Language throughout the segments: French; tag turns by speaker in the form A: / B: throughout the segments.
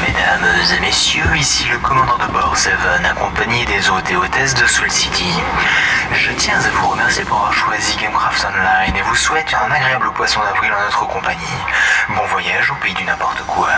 A: Mesdames et messieurs, ici le commandant de bord Seven, accompagné des hôtes et hôtesses de Soul City. Je tiens à vous remercier pour avoir choisi Gamecraft Online et vous souhaite un agréable poisson d'avril en notre compagnie. Bon voyage au pays du n'importe quoi.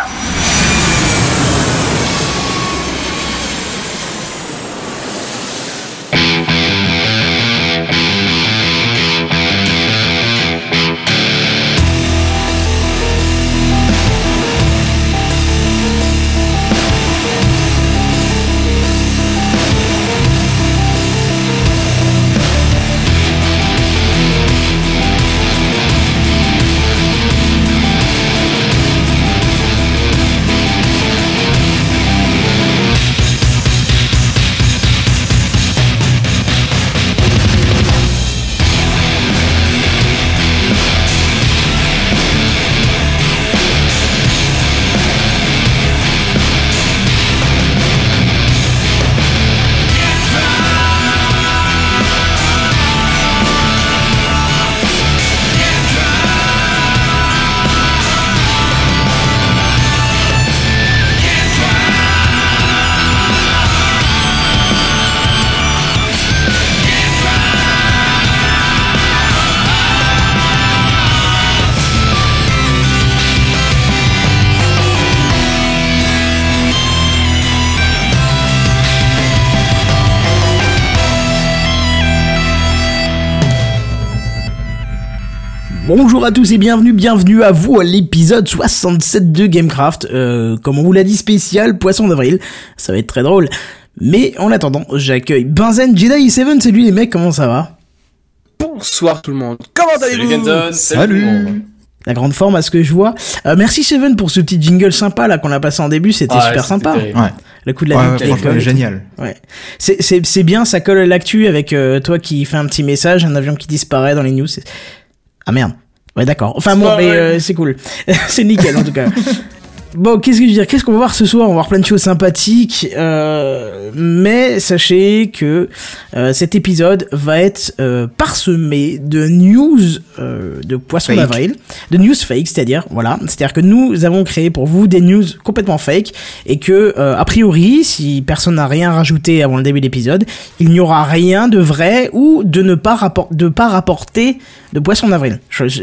B: Bonjour à tous et bienvenue, bienvenue à vous à l'épisode 67 de Gamecraft. Euh, comme on vous l'a dit, spécial Poisson d'avril. Ça va être très drôle. Mais en attendant, j'accueille Benzen Jedi 7. Salut les mecs, comment ça va?
C: Bonsoir tout le monde. Comment allez-vous?
D: Salut Kenton, salut.
B: La grande forme à ce que je vois. Euh, merci Seven pour ce petit jingle sympa là qu'on a passé en début, c'était
D: Ah,
B: super sympa.
D: terrible.
E: Ouais.
B: Le coup de la
E: Ouais,
B: nuque
E: ouais, génial.
B: Ouais. C'est, c'est, c'est bien, ça colle à l'actu avec euh, toi qui fais un petit message, un avion qui disparaît dans les news. c'est- Ah merde. Ouais, d'accord. Enfin bon,
D: pas
B: mais euh, c'est cool. c'est nickel en tout cas. Bon, qu'est-ce que je veux dire? Qu'est-ce qu'on va voir ce soir? On va voir plein de choses sympathiques, euh, mais sachez que euh, cet épisode va être euh, parsemé de news euh, de poissons
E: Fake.
B: d'avril, de news fake, c'est-à-dire voilà, c'est-à-dire que nous avons créé pour vous des news complètement fake et que euh, a priori, si personne n'a rien rajouté avant le début de l'épisode, il n'y aura rien de vrai ou de ne pas rappor- de pas rapporter de poissons d'avril. Je, je-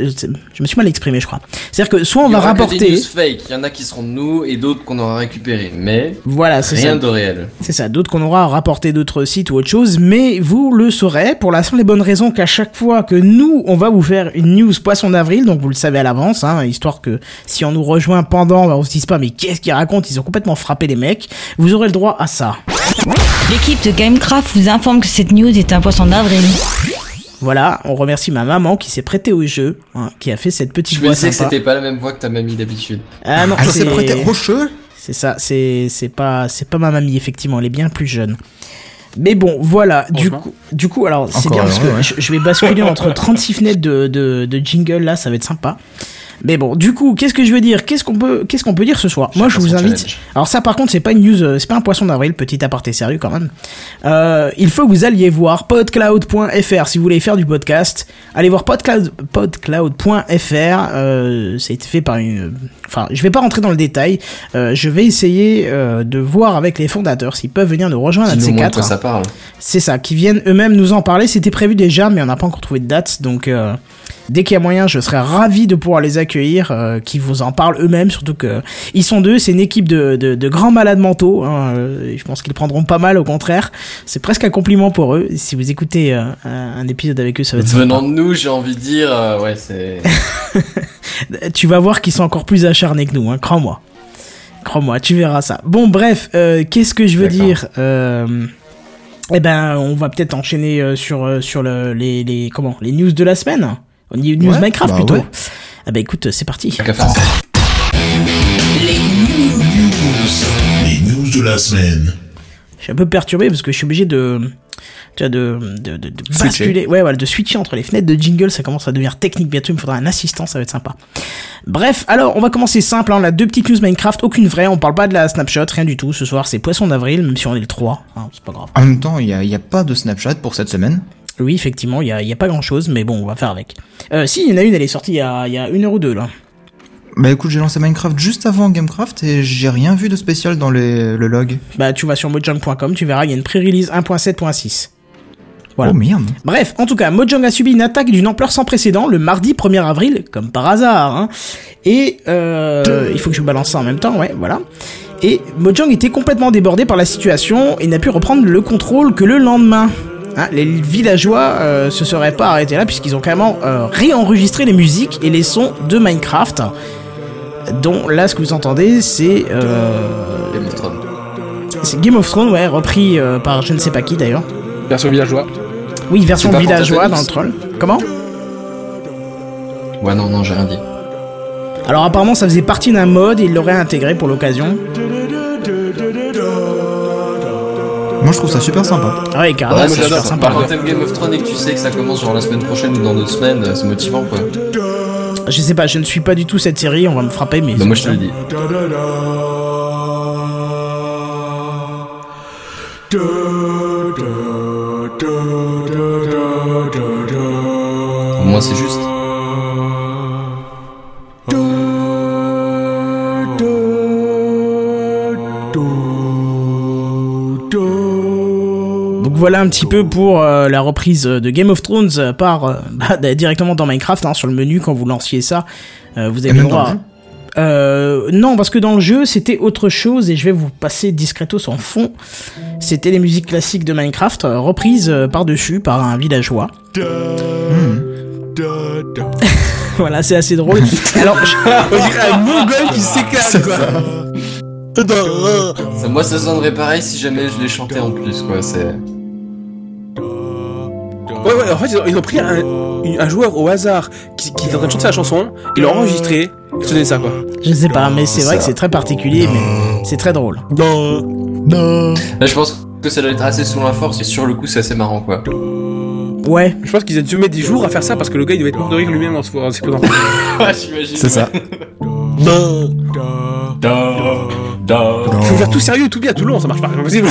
B: je me suis mal exprimé, je crois. C'est-à-dire que soit on va rapporter,
D: news fake. Il y en a qui seront de nous et d'autres qu'on aura récupérés. Mais
B: voilà, c'est ça.
D: rien de réel.
B: C'est ça, d'autres qu'on aura rapporté d'autres sites ou autre chose, mais vous le saurez pour la simple et bonne raison qu'à chaque fois que nous, on va vous faire une news poisson d'avril, donc vous le savez à l'avance, hein, histoire que si on nous rejoint pendant, bah, on se dise pas mais qu'est-ce qu'ils racontent, ils ont complètement frappé les mecs, vous aurez le droit à ça.
F: L'équipe de Gamecraft vous informe que cette news est un poisson d'avril.
B: Voilà, on remercie ma maman qui s'est prêtée au jeu, hein, qui a fait cette petite
D: Je me
B: voix
D: disais que
B: sympa.
D: c'était pas la même voix que ta mamie d'habitude.
B: Ah non,
E: Elle
B: c'est
E: s'est prêtée rocheux
B: C'est ça, c'est c'est pas c'est pas ma mamie effectivement, elle est bien plus jeune. Mais bon, voilà, du coup, du coup, alors c'est bien parce que
E: ouais.
B: je, je vais basculer entre 36 fenêtres de, de, de jingle là, ça va être sympa. Mais bon, du coup, qu'est-ce que je veux dire? Qu'est-ce qu'on peut qu'est-ce qu'on peut dire ce soir? Moi, je vous invite.
D: challenge.
B: Alors ça, par contre, c'est pas une news, euh, c'est pas un poisson d'avril, petit aparté sérieux quand même. Euh, il faut que vous alliez voir podcloud.fr si vous voulez faire du podcast. Allez voir podcloud, podcloud.fr. Euh, ça a été fait par une. Enfin, je vais pas rentrer dans le détail. Euh, je vais essayer euh, de voir avec les fondateurs s'ils peuvent venir nous rejoindre
D: Dis-nous
B: ces quatre.
D: ça parle.
B: C'est ça, qui viennent eux-mêmes nous en parler. C'était prévu déjà, mais on n'a pas encore trouvé de date. Donc, euh, dès qu'il y a moyen, je serais ravi de pouvoir les accueillir, euh, qui vous en parlent eux-mêmes. Surtout que ils sont deux, c'est une équipe de, de, de grands malades mentaux. hein, euh, je pense qu'ils prendront pas mal, au contraire. C'est presque un compliment pour eux. Si vous écoutez euh, un, épisode avec eux, ça va être sympa.
D: Venant de nous, j'ai envie de dire, euh, ouais, c'est.
B: Tu vas voir qu'ils sont encore plus acharnés que nous, hein, crois-moi. Crois-moi, tu verras ça. Bon, bref, qu'est-ce que je veux dire Eh ben, on va peut-être enchaîner sur sur le, les, les comment les news de la semaine. News
E: Ouais,
B: Minecraft
E: bah
B: plutôt.
E: ouais.
B: Ah bah écoute, c'est parti.
D: Qu'à faire.
G: Les news de la semaine.
B: Je suis un peu perturbé parce que je suis obligé de tu vois, de, de, de, de basculer, ouais, voilà, de switcher entre les fenêtres de jingle, ça commence à devenir technique bientôt, il me faudra un assistant, ça va être sympa. Bref, alors, on va commencer simple, hein, on a deux petites news Minecraft, aucune vraie, on parle pas de la snapshot, rien du tout, ce soir c'est Poisson d'avril, même si on est le 3, hein, c'est pas grave.
E: En même temps, il n'y a, il y a pas de Snapchat pour cette semaine.
B: Oui, effectivement, il y a, y a pas grand chose, mais bon, on va faire avec. Euh, si, il y en a une, elle est sortie il y a, il y a une heure ou deux, là.
E: Bah écoute, j'ai lancé Minecraft juste avant Gamecraft et j'ai rien vu de spécial dans les, le log.
B: Bah, tu vas sur mojang.com, tu verras, il y a une pré-release 1.7.6. Voilà.
E: Oh merde.
B: Bref, en tout cas, Mojang a subi une attaque d'une ampleur sans précédent le mardi 1er avril, comme par hasard. Hein. Et euh, il faut que je balance ça en même temps, ouais, voilà. Et Mojang était complètement débordé par la situation et n'a pu reprendre le contrôle que le lendemain. Hein, les villageois euh, se seraient pas arrêtés là puisqu'ils ont carrément euh, réenregistré les musiques et les sons de Minecraft. Dont là, ce que vous entendez, c'est euh,
D: Game of Thrones.
B: c'est Game of Thrones, ouais, repris euh, par je ne sais pas qui d'ailleurs.
C: Version villageois.
B: Oui, version villageois dans le troll. Comment?
D: Ouais, non, non, j'ai rien dit.
B: Alors apparemment ça faisait partie d'un mode et il l'aurait intégré pour l'occasion.
E: Moi je trouve ça super sympa.
B: Ah ouais carrément
D: Ouais,
B: c'est super sympa.
D: Quand t'aimes Game of Thrones et que tu sais que ça commence genre la semaine prochaine ou dans deux semaines, euh, c'est motivant quoi.
B: Je sais pas, je ne suis pas du tout cette série, on va me frapper mais...
D: Bah, moi je te le dis. Moi c'est juste.
B: Voilà un petit peu pour euh, la reprise de Game of Thrones euh, par euh, bah, directement dans Minecraft hein, sur le menu quand vous lanciez ça. euh, vous avez le droit. Euh, non, parce que dans le jeu, c'était autre chose et je vais vous passer discretos en fond. C'était les musiques classiques de Minecraft euh, reprises euh, par-dessus par un villageois. voilà, c'est assez drôle. Alors, je-
C: On dirait un mongol qui s'éclate, quoi.
D: Ça- moi ça sonnerait pareil si jamais je les chantais en plus quoi. C'est.
C: Ouais, ouais, en fait, ils ont, ils ont pris un, joueur au hasard qui, qui est en train de chanter la chanson, ils l'ont enregistré, et sonné ça, quoi.
B: je sais pas, mais c'est vrai que c'est très particulier, mais c'est très drôle.
D: Là je pense que ça doit être assez selon la force et sur le coup c'est assez marrant quoi.
B: Ouais,
C: Je pense qu'ils ont dû mettre des jours à faire ça parce que le gars il devait être mort de rire lui-même en se s'écoutant.
D: Ouais, j'imagine.
E: C'est ça.
C: Faut faire tout sérieux, tout bien, tout long, ça marche pas, c'est pas possible.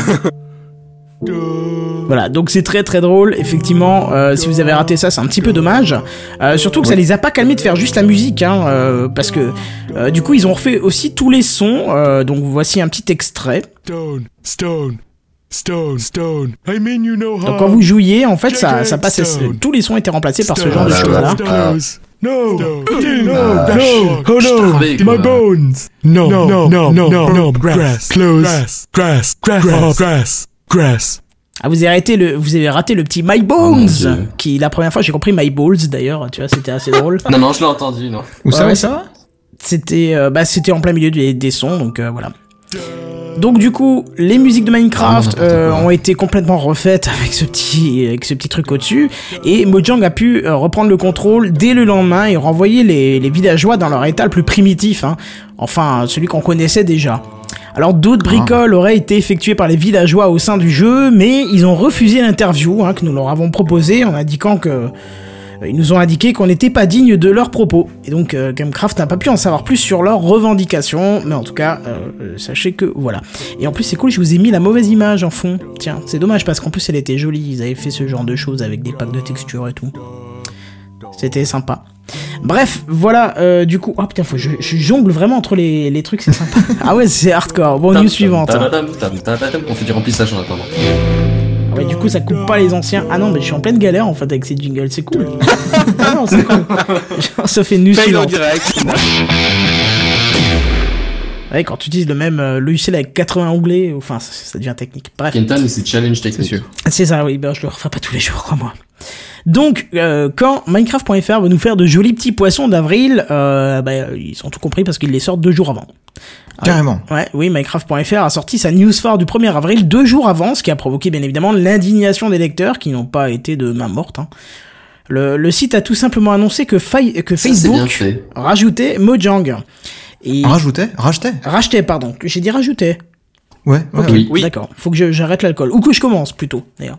B: Voilà, donc c'est très très drôle, effectivement, euh, si vous avez raté ça, c'est un petit peu dommage. Euh, surtout que ça les a pas calmés de faire juste la musique, hein, euh, parce que euh, du coup ils ont refait aussi tous les sons, euh, donc voici un petit extrait.
G: Stone, stone, stone, stone. I mean you know how.
B: Donc quand vous jouiez, en fait, ça, ça passait, tous les sons étaient remplacés par ce genre de choses-là.
G: Stones. No, no,
D: Ah,
G: no, oh no,
D: t'avais,
G: my bones. No, no, no, no, no, grass, close, grass, grass, grass, grass, grass.
B: Ah, vous avez raté le, vous avez raté le petit My Bones,
D: Dieu.
B: qui la première fois j'ai compris My Balls d'ailleurs, tu vois, c'était assez drôle.
D: Non non je l'ai entendu non.
E: Où ça,
B: Ouais,
E: ça
B: C'était euh, bah, c'était en plein milieu des, des sons, donc euh, voilà. Donc du coup, les musiques de Minecraft
D: Ah,
B: euh, ont été complètement refaites avec ce petit avec ce petit truc au-dessus et Mojang a pu euh, reprendre le contrôle dès le lendemain et renvoyer les, les villageois dans leur état le plus primitif, hein. enfin celui qu'on connaissait déjà. Alors d'autres bricoles auraient été effectuées par les villageois au sein du jeu, mais ils ont refusé l'interview hein, que nous leur avons proposée en indiquant que euh, ils nous ont indiqué qu'on n'était pas digne de leurs propos. Et donc euh, Gamecraft n'a pas pu en savoir plus sur leurs revendications, mais en tout cas, euh, sachez que voilà. Et en plus c'est cool, je vous ai mis la mauvaise image en fond. Tiens, c'est dommage parce qu'en plus elle était jolie, ils avaient fait ce genre de choses avec des packs de textures et tout. C'était sympa. Bref, voilà, euh, du coup... Oh putain, faut, je, je jongle vraiment entre les, les trucs, c'est sympa. ah ouais, c'est hardcore. Bon, news suivante.
D: On fait du remplissage en attendant.
B: Ah Ouais, du coup, ça coupe pas les anciens. Ah non, mais je suis en pleine galère en fait avec ces jingles, c'est cool. ah non, c'est cool. ça fait news
C: Fail en
B: suivante.
C: direct.
B: Ouais, quand tu utilises le même euh, logiciel avec 80 onglets, enfin, ça, ça devient technique. Bref,
D: Kenton c'est challenge technique.
B: c'est ça, oui, ben, je le refais pas tous les jours, crois-moi. Donc, euh, quand Minecraft.fr veut nous faire de jolis petits poissons d'avril, euh, bah, ils ont tout compris parce qu'ils les sortent deux jours avant.
E: Carrément.
B: Ouais, oui, Minecraft.fr a sorti sa news phare du 1er avril deux jours avant, ce qui a provoqué bien évidemment l'indignation des lecteurs qui n'ont pas été de main morte. hein. Le, le site a tout simplement annoncé que,
D: Ça,
B: Facebook
D: fait.
B: rajoutait Mojang. Et
E: Rajoutait? Rachetait?
B: rachetait, pardon. J'ai dit rajoutait.
E: Ouais, ouais,
B: Ok,
E: ouais.
D: Oui.
B: d'accord. Faut que j'arrête l'alcool. Ou que je commence, plutôt, d'ailleurs.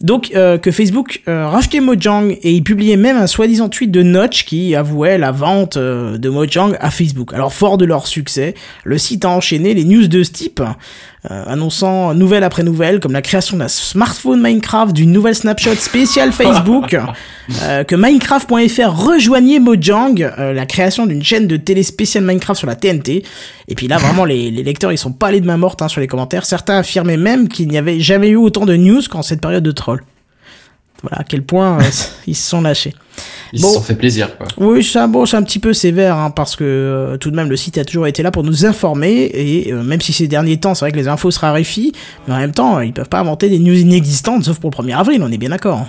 B: Donc euh, que Facebook euh, rachetait Mojang et il publiait même un soi-disant tweet de Notch qui avouait la vente euh, de Mojang à Facebook. Alors fort de leur succès, le site a enchaîné les news de ce type, euh, annonçant nouvelle après nouvelle comme la création d'un smartphone Minecraft, d'une nouvelle snapshot spéciale Facebook, euh, que Minecraft.fr rejoignait Mojang, euh, la création d'une chaîne de télé spéciale Minecraft sur la TNT. Et puis là vraiment les, les lecteurs ils sont pas allés de main morte hein, sur les commentaires. Certains affirmaient même qu'il n'y avait jamais eu autant de news qu'en cette période de troll. Voilà à quel point euh, ils se sont lâchés.
D: Ils
B: Bon.
D: se sont fait plaisir, quoi.
B: Oui, bon, c'est un petit peu sévère, hein, parce que euh, tout de même, le site a toujours été là pour nous informer, et euh, même si ces derniers temps, c'est vrai que les infos se raréfient, mais en même temps, ils peuvent pas inventer des news inexistantes, sauf pour le 1er avril, on est bien d'accord. hein.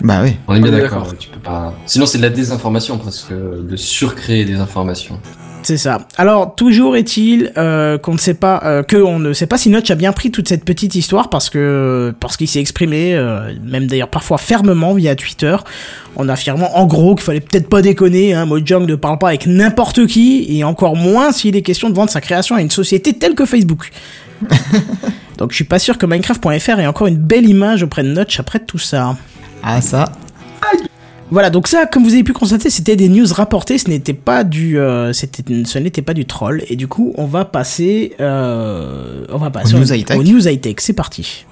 E: Bah oui.
D: On est bien d'accord.
C: d'accord.
D: Tu peux pas. Sinon, c'est de la désinformation, parce que de surcréer des informations.
B: C'est ça. Alors, toujours est-il euh, qu'on ne sait pas, euh, que on ne sait pas si Notch a bien pris toute cette petite histoire, parce que parce qu'il s'est exprimé, euh, même d'ailleurs parfois fermement via Twitter, en affirmant en gros qu'il fallait peut-être pas déconner, hein, Mojang ne parle pas avec n'importe qui, et encore moins s'il est question de vendre sa création à une société telle que Facebook. Donc je suis pas sûr que Minecraft.fr ait encore une belle image auprès de Notch après tout ça.
E: Ah ça.
B: Voilà, donc ça, comme vous avez pu constater, c'était des news rapportées, ce n'était pas du, euh, c'était, ce n'était pas du troll. Et du coup, on va passer, euh, on va passer
E: Aux news high-tech.
B: aux news high-tech. C'est parti.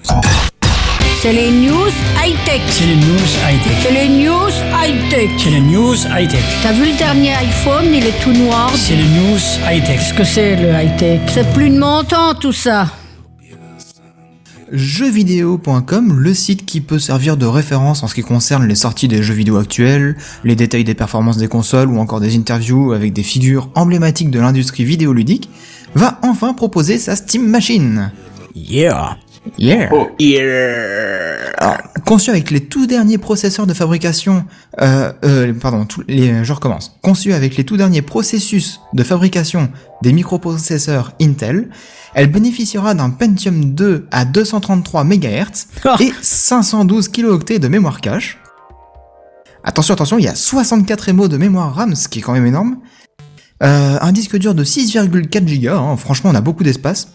H: C'est les news high-tech.
I: C'est les news high-tech.
H: C'est les news high-tech.
I: C'est les news high-tech.
H: T'as vu le dernier iPhone, il est tout noir.
I: C'est les news high-tech.
H: Qu'est-ce que c'est le high-tech? C'est plus de mon temps tout ça.
E: Jeuxvideo.com, le site qui peut servir de référence en ce qui concerne les sorties des jeux vidéo actuels, les détails des performances des consoles ou encore des interviews avec des figures emblématiques de l'industrie vidéoludique, va enfin proposer sa Steam Machine.
B: Yeah.
E: Yeah.
D: Oh.
E: Alors, conçu avec les tout derniers processeurs de fabrication, euh, euh, pardon, les, je recommence. Conçu avec les tout derniers processus de fabrication des microprocesseurs Intel, elle bénéficiera d'un Pentium 2 à 233 MHz
B: Ah.
E: et 512 kilooctets de mémoire cache. Attention, attention, il y a 64 MO de mémoire RAM, ce qui est quand même énorme. Euh, un disque dur de 6,4 Go, hein, franchement on a beaucoup d'espace.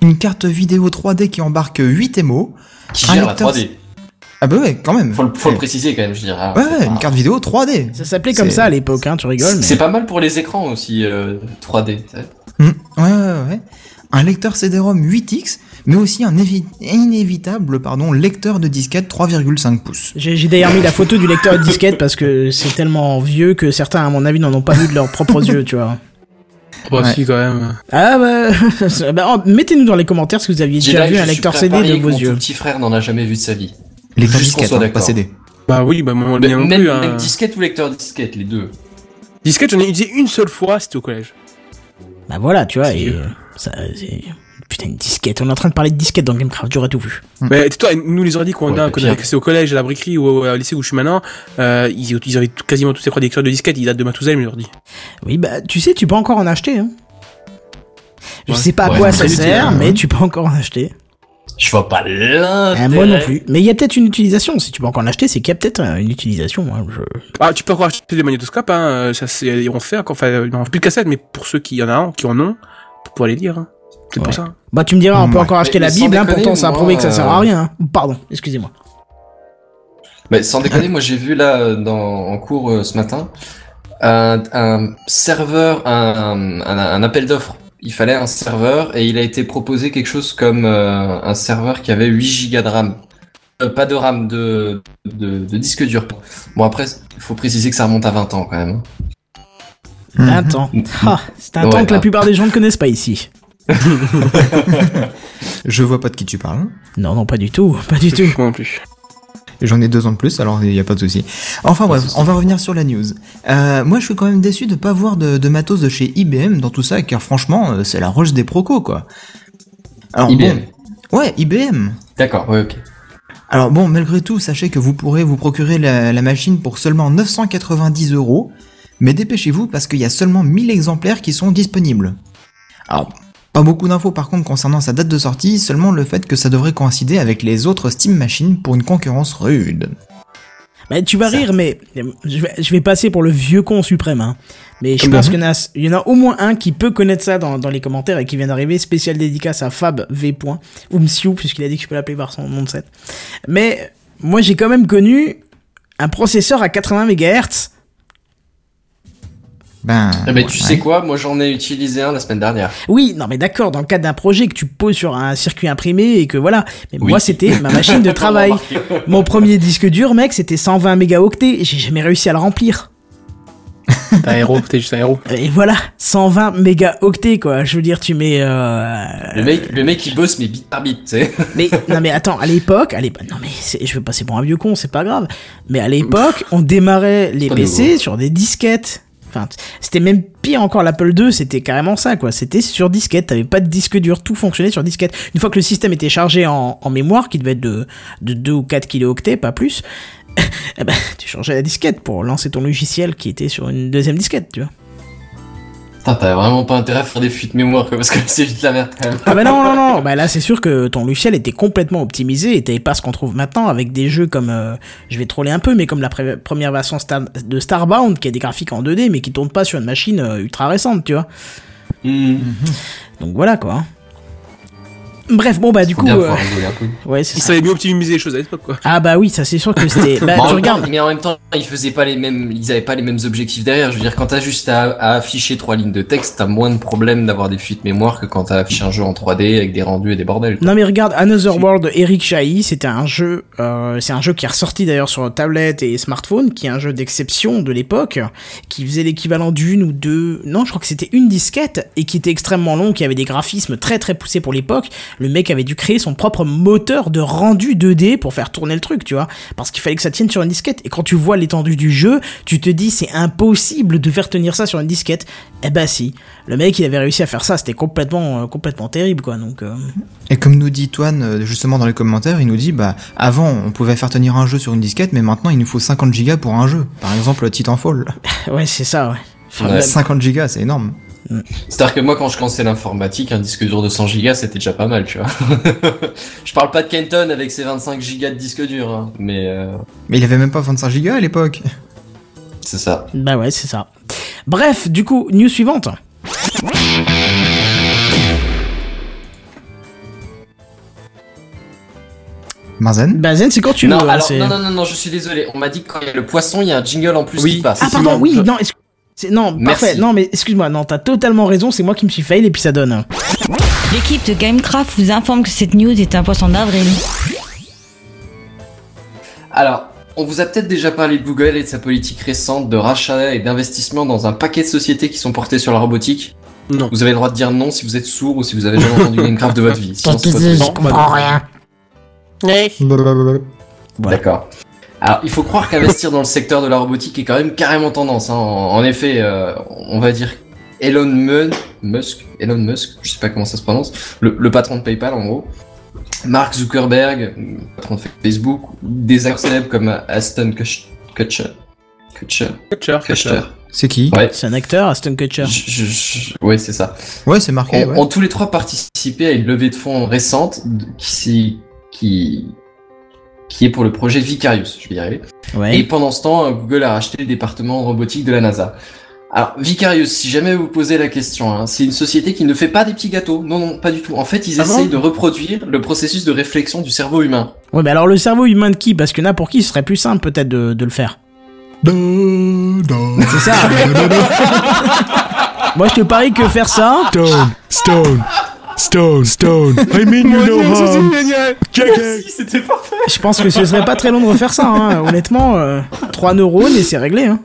E: Une carte vidéo 3D qui embarque 8 MO.
D: Qui gère la
E: lecteur-
D: 3D.
E: Ah bah ouais, quand même.
D: Faut le, faut le préciser quand même, je dirais.
E: Ouais, ouais, une carte vidéo 3D.
B: Ça s'appelait comme
E: C'est-
B: ça à l'époque, hein, tu rigoles. Mais...
D: C'est pas mal pour les écrans aussi, euh, 3D. tu sais.
E: Hmm, Ouais, ouais, ouais. Un lecteur CD-ROM 8X, mais aussi un évi- inévitable pardon, lecteur de disquette 3,5 pouces.
B: J'ai j'ai d'ailleurs mis la photo du lecteur de disquette parce que c'est tellement vieux que certains, à mon avis, n'en ont pas vu de leurs propres yeux, tu vois.
C: Bah,
E: Ouais.
C: si, quand même.
B: Ah bah, bah, oh, mettez-nous dans les commentaires si vous aviez
D: J'ai
B: déjà vu un lecteur CD de vos
D: mon
B: yeux.
D: tout petit frère n'en a jamais vu de sa vie.
E: Lecteur disquette,
D: soit
E: hein, pas. CD.
C: Bah oui, bah moi, bien non
D: même,
C: plus. hein.
D: même disquette ou lecteur disquette, les deux.
C: Disquette, j'en ai utilisé une seule fois, c'était au collège.
B: Bah voilà, tu vois, et euh, ça, c'est... Putain, une disquette. On est en train de parler de disquette dans Gamecraft, j'aurais tout vu.
C: Mais toi, nous les ordi qu'on
D: Ouais,
C: a,
D: le
C: qu'on a c'est au collège, à la briquerie ou au, au lycée où je suis maintenant, euh, ils, ils avaient quasiment tous ces lecteurs de disquettes, ils datent de Matouzel, mes ordi.
B: Oui, bah, tu sais, tu peux encore en acheter, hein. Je
C: Ouais.
B: sais pas à
D: Ouais,
B: quoi ça
D: utile,
B: sert,
D: hein.
B: mais tu peux encore en acheter.
D: Je vois pas l'intérêt.
B: Euh, moi non plus. Mais il y a peut-être une utilisation. Si tu peux encore en acheter, c'est qu'il y a peut-être euh, une utilisation. hein, je-
C: Ah, tu peux encore acheter des magnétoscopes, hein, euh, ça c'est, on fait encore, enfin, non, plus de cassettes, mais pour ceux qui en ont, qui en ont, pour pouvoir les lire, hein. C'est
B: Ouais.
C: pour ça.
B: Bah, tu me diras, on peut
E: Ouais.
B: encore acheter
D: Mais-
B: la
D: mais
B: Bible, hein,
D: déconner,
B: pourtant ça a prouvé que ça sert à
D: euh,
B: rien. hein. Pardon, excusez-moi.
D: Mais sans déconner, moi j'ai vu là euh, dans, en cours euh, ce matin un, un serveur, un, un, un appel d'offres. Il fallait un serveur et il a été proposé quelque chose comme euh, un serveur qui avait 8 gigas de RAM. Euh, pas de RAM, de, de, de disque dur. Bon après, il faut préciser que ça remonte à 20 ans quand même. hein.
E: Mhm.
B: Un temps. Ah, c'est un
D: Ouais,
B: temps que la plupart des gens ne connaissent pas ici.
E: Je vois pas de qui tu parles.
B: Non, non, pas du tout, pas du tout.
C: Moi non plus.
E: J'en ai deux ans de plus, alors il n'y a pas de souci. Enfin bref, on va revenir sur la news. Euh, moi, je suis quand même déçu de pas voir de, de matos de chez IBM dans tout ça, car franchement, euh, c'est la roche des procos, quoi. Alors,
D: IBM.
E: bon- ouais, IBM.
D: D'accord, ouais, ok.
E: Alors bon, malgré tout, sachez que vous pourrez vous procurer la, la machine pour seulement 990 euros, mais dépêchez-vous parce qu'il y a seulement 1000 exemplaires qui sont disponibles. Alors, pas beaucoup d'infos par contre concernant sa date de sortie, seulement le fait que ça devrait coïncider avec les autres Steam Machines pour une concurrence rude.
B: Bah, tu vas
D: Ça.
B: rire, mais je vais, je vais passer pour le vieux con suprême. Hein. Mais je
C: Comme
B: pense qu'il y, en a- il y en a au moins un qui peut connaître ça dans, dans les commentaires et qui vient d'arriver. Spécial dédicace à Fab V. Ou Msiu, puisqu'il a dit que je peux l'appeler par son nom de set. Mais moi, j'ai quand même connu un processeur à 80 MHz.
E: Ben.
D: Ben, tu
E: ouais.
D: sais quoi Moi, j'en ai utilisé un la semaine dernière.
B: Oui, non mais d'accord, dans le cadre d'un projet que tu poses sur un circuit imprimé et que voilà. Mais
D: Oui.
B: moi, c'était ma machine de travail. Mon premier disque dur, mec, c'était 120 mégaoctets et j'ai jamais réussi à le remplir.
C: T'es un héros, t'es juste un héros.
B: Et voilà, 120 mégaoctets quoi. Je veux dire, tu mets. Euh...
D: Le mec, le mec, il bosse, mais bit par bit, tu sais.
B: Mais non mais attends, à l'époque, l'époque, non mais je veux passer pour un vieux con, c'est pas grave. Mais à l'époque, on démarrait les PC sur des disquettes. C'était même pire encore l'Apple II, c'était carrément ça quoi. C'était sur disquette, t'avais pas de disque dur, tout fonctionnait sur disquette. Une fois que le système était chargé en, mémoire, qui devait être de, de 2 ou 4 kilooctets, pas plus, eh ben, tu changeais la disquette pour lancer ton logiciel qui était sur une deuxième disquette, tu vois.
D: Putain, t'avais vraiment pas intérêt à faire des fuites mémoire, quoi, parce que c'est vite la merde, quand même.
B: Ah bah non, non, non, bah là c'est sûr que ton logiciel était complètement optimisé et t'avais pas ce qu'on trouve maintenant avec des jeux comme, euh, je vais troller un peu, mais comme la pré- première version Star- de Starbound qui a des graphiques en 2D mais qui tourne pas sur une machine euh, ultra récente, tu vois.
D: Hmm.
B: Donc voilà quoi. Bref, bon bah du coup, euh, ouais
C: Ils
B: ça.
C: savaient mieux optimiser les choses à l'époque, quoi.
B: Ah bah oui, ça c'est sûr que c'était. Bah
D: Mais en
B: tu
D: même
B: regardes.
D: temps- mais en même temps, ils faisaient pas les mêmes, ils avaient pas les mêmes objectifs derrière. Je veux dire, quand t'as juste à, à afficher trois lignes de texte, t'as moins de problèmes d'avoir des fuites mémoire que quand t'as affiché un jeu en 3D avec des rendus et des bordels. quoi.
B: Non mais regarde, Another World Eric Chahi, c'était un jeu, euh, c'est un jeu qui est ressorti d'ailleurs sur tablette et smartphone, qui est un jeu d'exception de l'époque, qui faisait l'équivalent d'une ou deux, non je crois que c'était une disquette, et qui était extrêmement long, qui avait des graphismes très très poussés pour l'époque. Le mec avait dû créer son propre moteur de rendu 2D pour faire tourner le truc, tu vois, parce qu'il fallait que ça tienne sur une disquette. Et quand tu vois l'étendue du jeu, tu te dis c'est impossible de faire tenir ça sur une disquette. Eh ben si, le mec il avait réussi à faire ça, c'était complètement euh, complètement terrible quoi. Donc euh,
E: Et comme nous dit Toine, euh, justement dans les commentaires, il nous dit, bah, avant, on pouvait faire tenir un jeu sur une disquette, mais maintenant, il nous faut 50 gigas pour un jeu. Par exemple, Titanfall.
B: ouais c'est ça ouais. Enfin,
D: Ouais.
E: 50 gigas, c'est énorme.
D: C'est-à-dire que moi, quand je commençais l'informatique, un disque dur de 100 gigas, c'était déjà pas mal, tu vois. je parle pas de Kenton avec ses 25 gigas de disque dur, hein, mais euh,
E: Mais il avait même pas 25 gigas à l'époque.
D: c'est ça.
B: Bah ouais, c'est ça. Bref, du coup, news suivante.
E: Marzen
B: Bah Zen, c'est quand tu
D: non,
B: veux. hein,
D: alors, non, non, non, non, je suis désolé. On m'a dit que quand il y a le poisson, il y a un jingle en plus
C: Oui.
D: qui passe.
B: Ah pardon, oui, non, excuse- non,
D: Merci.
B: parfait. Non, mais excuse-moi, non, t'as totalement raison, c'est moi qui me suis fail et puis ça donne.
F: L'équipe de Gamecraft vous informe que cette news est un poisson d'avril.
D: Alors, on vous a peut-être déjà parlé de Google et de sa politique récente de rachat et d'investissement dans un paquet de sociétés qui sont portées sur la robotique.
C: Non.
D: Vous avez le droit de dire non si vous êtes sourd ou si vous avez jamais entendu Gamecraft de votre vie. Sinon,
H: je comprends rien.
D: D'accord. Alors, il faut croire qu'investir dans le secteur de la robotique est quand même carrément tendance. hein. En, en effet, euh, on va dire Elon Mu- Musk, Elon Musk, je sais pas comment ça se prononce, le, le patron de PayPal en gros, Mark Zuckerberg, patron de Facebook, des acteurs célèbres comme Aston Kutcher, Kutcher, Kutcher, Kutcher.
E: C'est qui
D: Ouais.
B: C'est un acteur, Aston Kutcher.
D: Je- je- je- ouais, c'est ça.
E: Ouais, c'est marqué.
D: ont,
E: ouais.
D: ont tous les trois participé à une levée de fonds récente qui, qui, qui est pour le projet Vicarious, je vais y arriver. Et pendant ce temps, euh, Google a racheté le département robotique de la NASA. Alors, Vicarious, si jamais vous posez la question, hein, c'est une société qui ne fait pas des petits gâteaux. Non, non, pas du tout. En fait, ils
B: Ah bon
D: essayent de reproduire le processus de réflexion du cerveau humain.
B: Ouais, mais alors le cerveau humain de qui? Parce que n'importe qui, ce serait plus simple peut-être de, de le faire. C'est ça. Moi, je te parie que faire ça.
G: Stone, stone, stone, stone. I mean you no harm. JK.
D: C'était parfait.
B: Je pense que ce serait pas très long de refaire ça. Hein. Honnêtement, euh, 3 neurones et c'est réglé. Hein.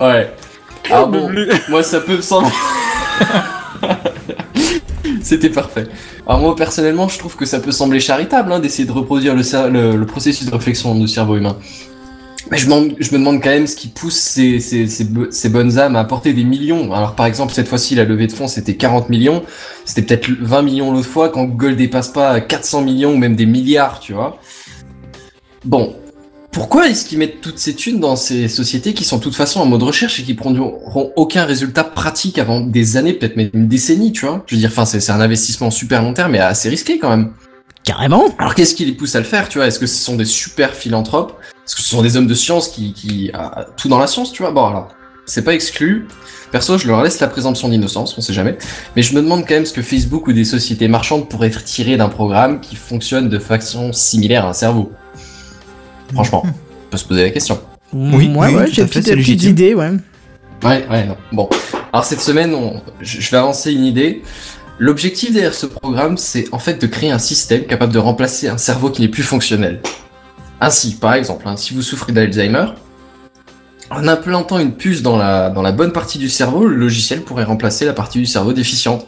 D: Ouais. Alors bon, moi ça peut me sembler. C'était parfait. Alors moi personnellement, je trouve que ça peut sembler charitable hein, d'essayer de reproduire le, cer- le, le processus de réflexion du cerveau humain. Mais je, je me demande quand même ce qui pousse ces, ces, ces, bo- ces bonnes âmes à apporter des millions. Alors par exemple, cette fois-ci, la levée de fonds, c'était 40 millions. C'était peut-être 20 millions l'autre fois quand Google dépasse pas 400 millions ou même des milliards, tu vois. Bon, pourquoi est-ce qu'ils mettent toutes ces thunes dans ces sociétés qui sont de toute façon en mode recherche et qui prendront aucun résultat pratique avant des années, peut-être même une décennie, tu vois? Je veux dire, enfin, c'est c'est un investissement super long terme mais assez risqué quand même.
B: Carrément.
D: Alors qu'est-ce qui les pousse à le faire, tu vois? Est-ce que ce sont des super philanthropes? Parce que ce sont des hommes de science qui, qui a tout dans la science, tu vois. Bon, alors, c'est pas exclu. Perso, je leur laisse la présomption d'innocence, on sait jamais. Mais je me demande quand même ce que Facebook ou des sociétés marchandes pourraient tirer d'un programme qui fonctionne de façon similaire à un cerveau. Franchement, on peut se poser la question.
E: Oui,
B: ouais,
E: oui,
B: ouais,
E: tout
B: j'ai des petites, idées, ouais.
D: Ouais, ouais, non. Bon. Alors cette semaine, on- je vais avancer une idée. L'objectif derrière ce programme, c'est en fait de créer un système capable de remplacer un cerveau qui n'est plus fonctionnel. Ainsi, par exemple, hein, si vous souffrez d'Alzheimer, en implantant une puce dans la, dans la bonne partie du cerveau, le logiciel pourrait remplacer la partie du cerveau déficiente.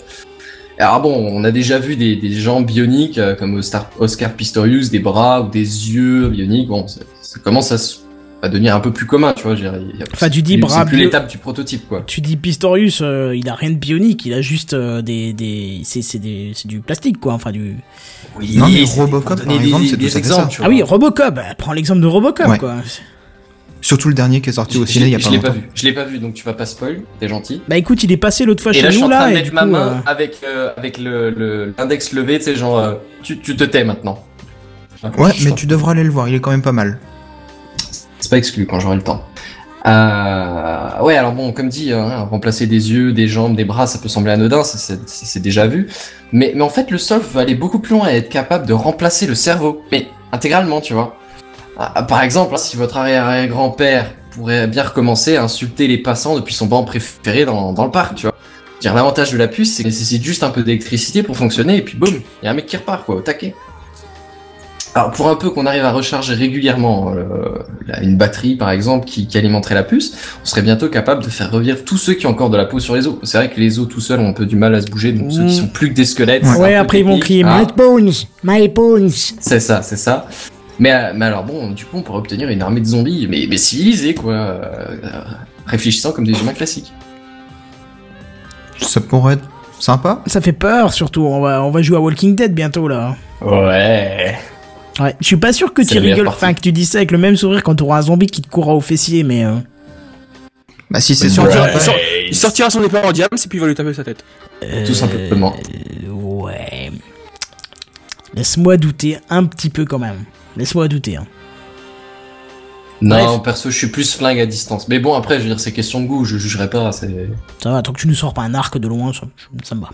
D: Alors bon, on a déjà vu des, des gens bioniques euh, comme Oscar, Pistorius, des bras ou des yeux bioniques. Bon, ça, ça commence à, devenir un peu plus commun, tu vois. y a-
B: Enfin, tu dis
D: c'est
B: bras
D: plus l'étape du prototype, quoi.
B: Tu dis Pistorius, euh, il a rien de bionique, il a juste euh, des, des, c'est du plastique quoi, enfin du.
D: Oui,
E: Non, mais
D: c'est-
E: Robocop, par
D: des-
E: exemple, c'est tout
D: exemples,
E: ça.
B: Ah
D: vois.
B: oui, Robocop, bah, prends l'exemple de Robocop
E: Ouais.
B: quoi.
E: Surtout le dernier qui est sorti au ciné il y a
D: je
E: pas
D: l'ai pas
E: longtemps.
D: vu. Je l'ai pas vu, donc tu vas pas spoil. T'es gentil.
B: Bah écoute, il est passé l'autre fois
D: Et
B: chez
D: là, je suis
B: nous
D: en train
B: là
D: de
B: et
D: mettre
B: du
D: ma
B: coup,
D: main
B: euh,
D: avec euh, avec le le- l'index levé, tu sais, genre euh, tu, tu te tais maintenant.
E: Ouais, mais tu devras aller le voir, il est quand même pas mal.
D: C'est pas exclu quand j'aurai le temps. Euh, ouais, alors bon, comme dit, hein, remplacer des yeux, des jambes, des bras, ça peut sembler anodin, c'est déjà vu. Mais, en fait, le soft va aller beaucoup plus loin et être capable de remplacer le cerveau, mais intégralement, tu vois. Ah, Par exemple, hein, si votre arrière-grand-père pourrait bien recommencer à insulter les passants depuis son banc préféré dans, le parc, tu vois. L'avantage de la puce, c'est qu'elle nécessite juste un peu d'électricité pour fonctionner, et puis boum, il y a un mec qui repart, quoi, au taquet. Alors pour un peu qu'on arrive à recharger régulièrement euh, une batterie par exemple qui, qui alimenterait la puce, on serait bientôt capable de faire revivre tous ceux qui ont encore de la peau sur les os. C'est vrai que les os tout seuls ont un peu du mal à se bouger, donc ceux qui sont plus que des squelettes.
B: Ouais, après ils vont crier
D: Ah,
H: My bones, my bones.
D: C'est ça, c'est ça. Mais, euh, mais alors bon, du coup on pourrait obtenir une armée de zombies, mais, mais civilisés quoi, euh, réfléchissant comme des humains classiques.
E: Ça pourrait être sympa.
B: ça fait peur surtout. On va, on va jouer à Walking Dead bientôt là.
D: Ouais.
B: Ouais, je suis pas sûr que tu rigoles, enfin que tu dis ça avec le même sourire quand tu auras un zombie qui te courra au fessier, mais. euh,
E: Bah si c'est
C: sortira, il sort- il sortira son épée en diams et puis il va lui taper sa tête.
D: Tout simplement.
B: Euh, ouais. Laisse-moi douter un petit peu quand même. Laisse-moi douter. Hein.
D: Non,
B: Bref.
D: perso, je suis plus flingue à distance. Mais bon, après, je veux dire, c'est question de goût, je jugerai pas. C'est.
B: Ça va, tant que tu nous sors pas un arc de loin, ça, ça me va.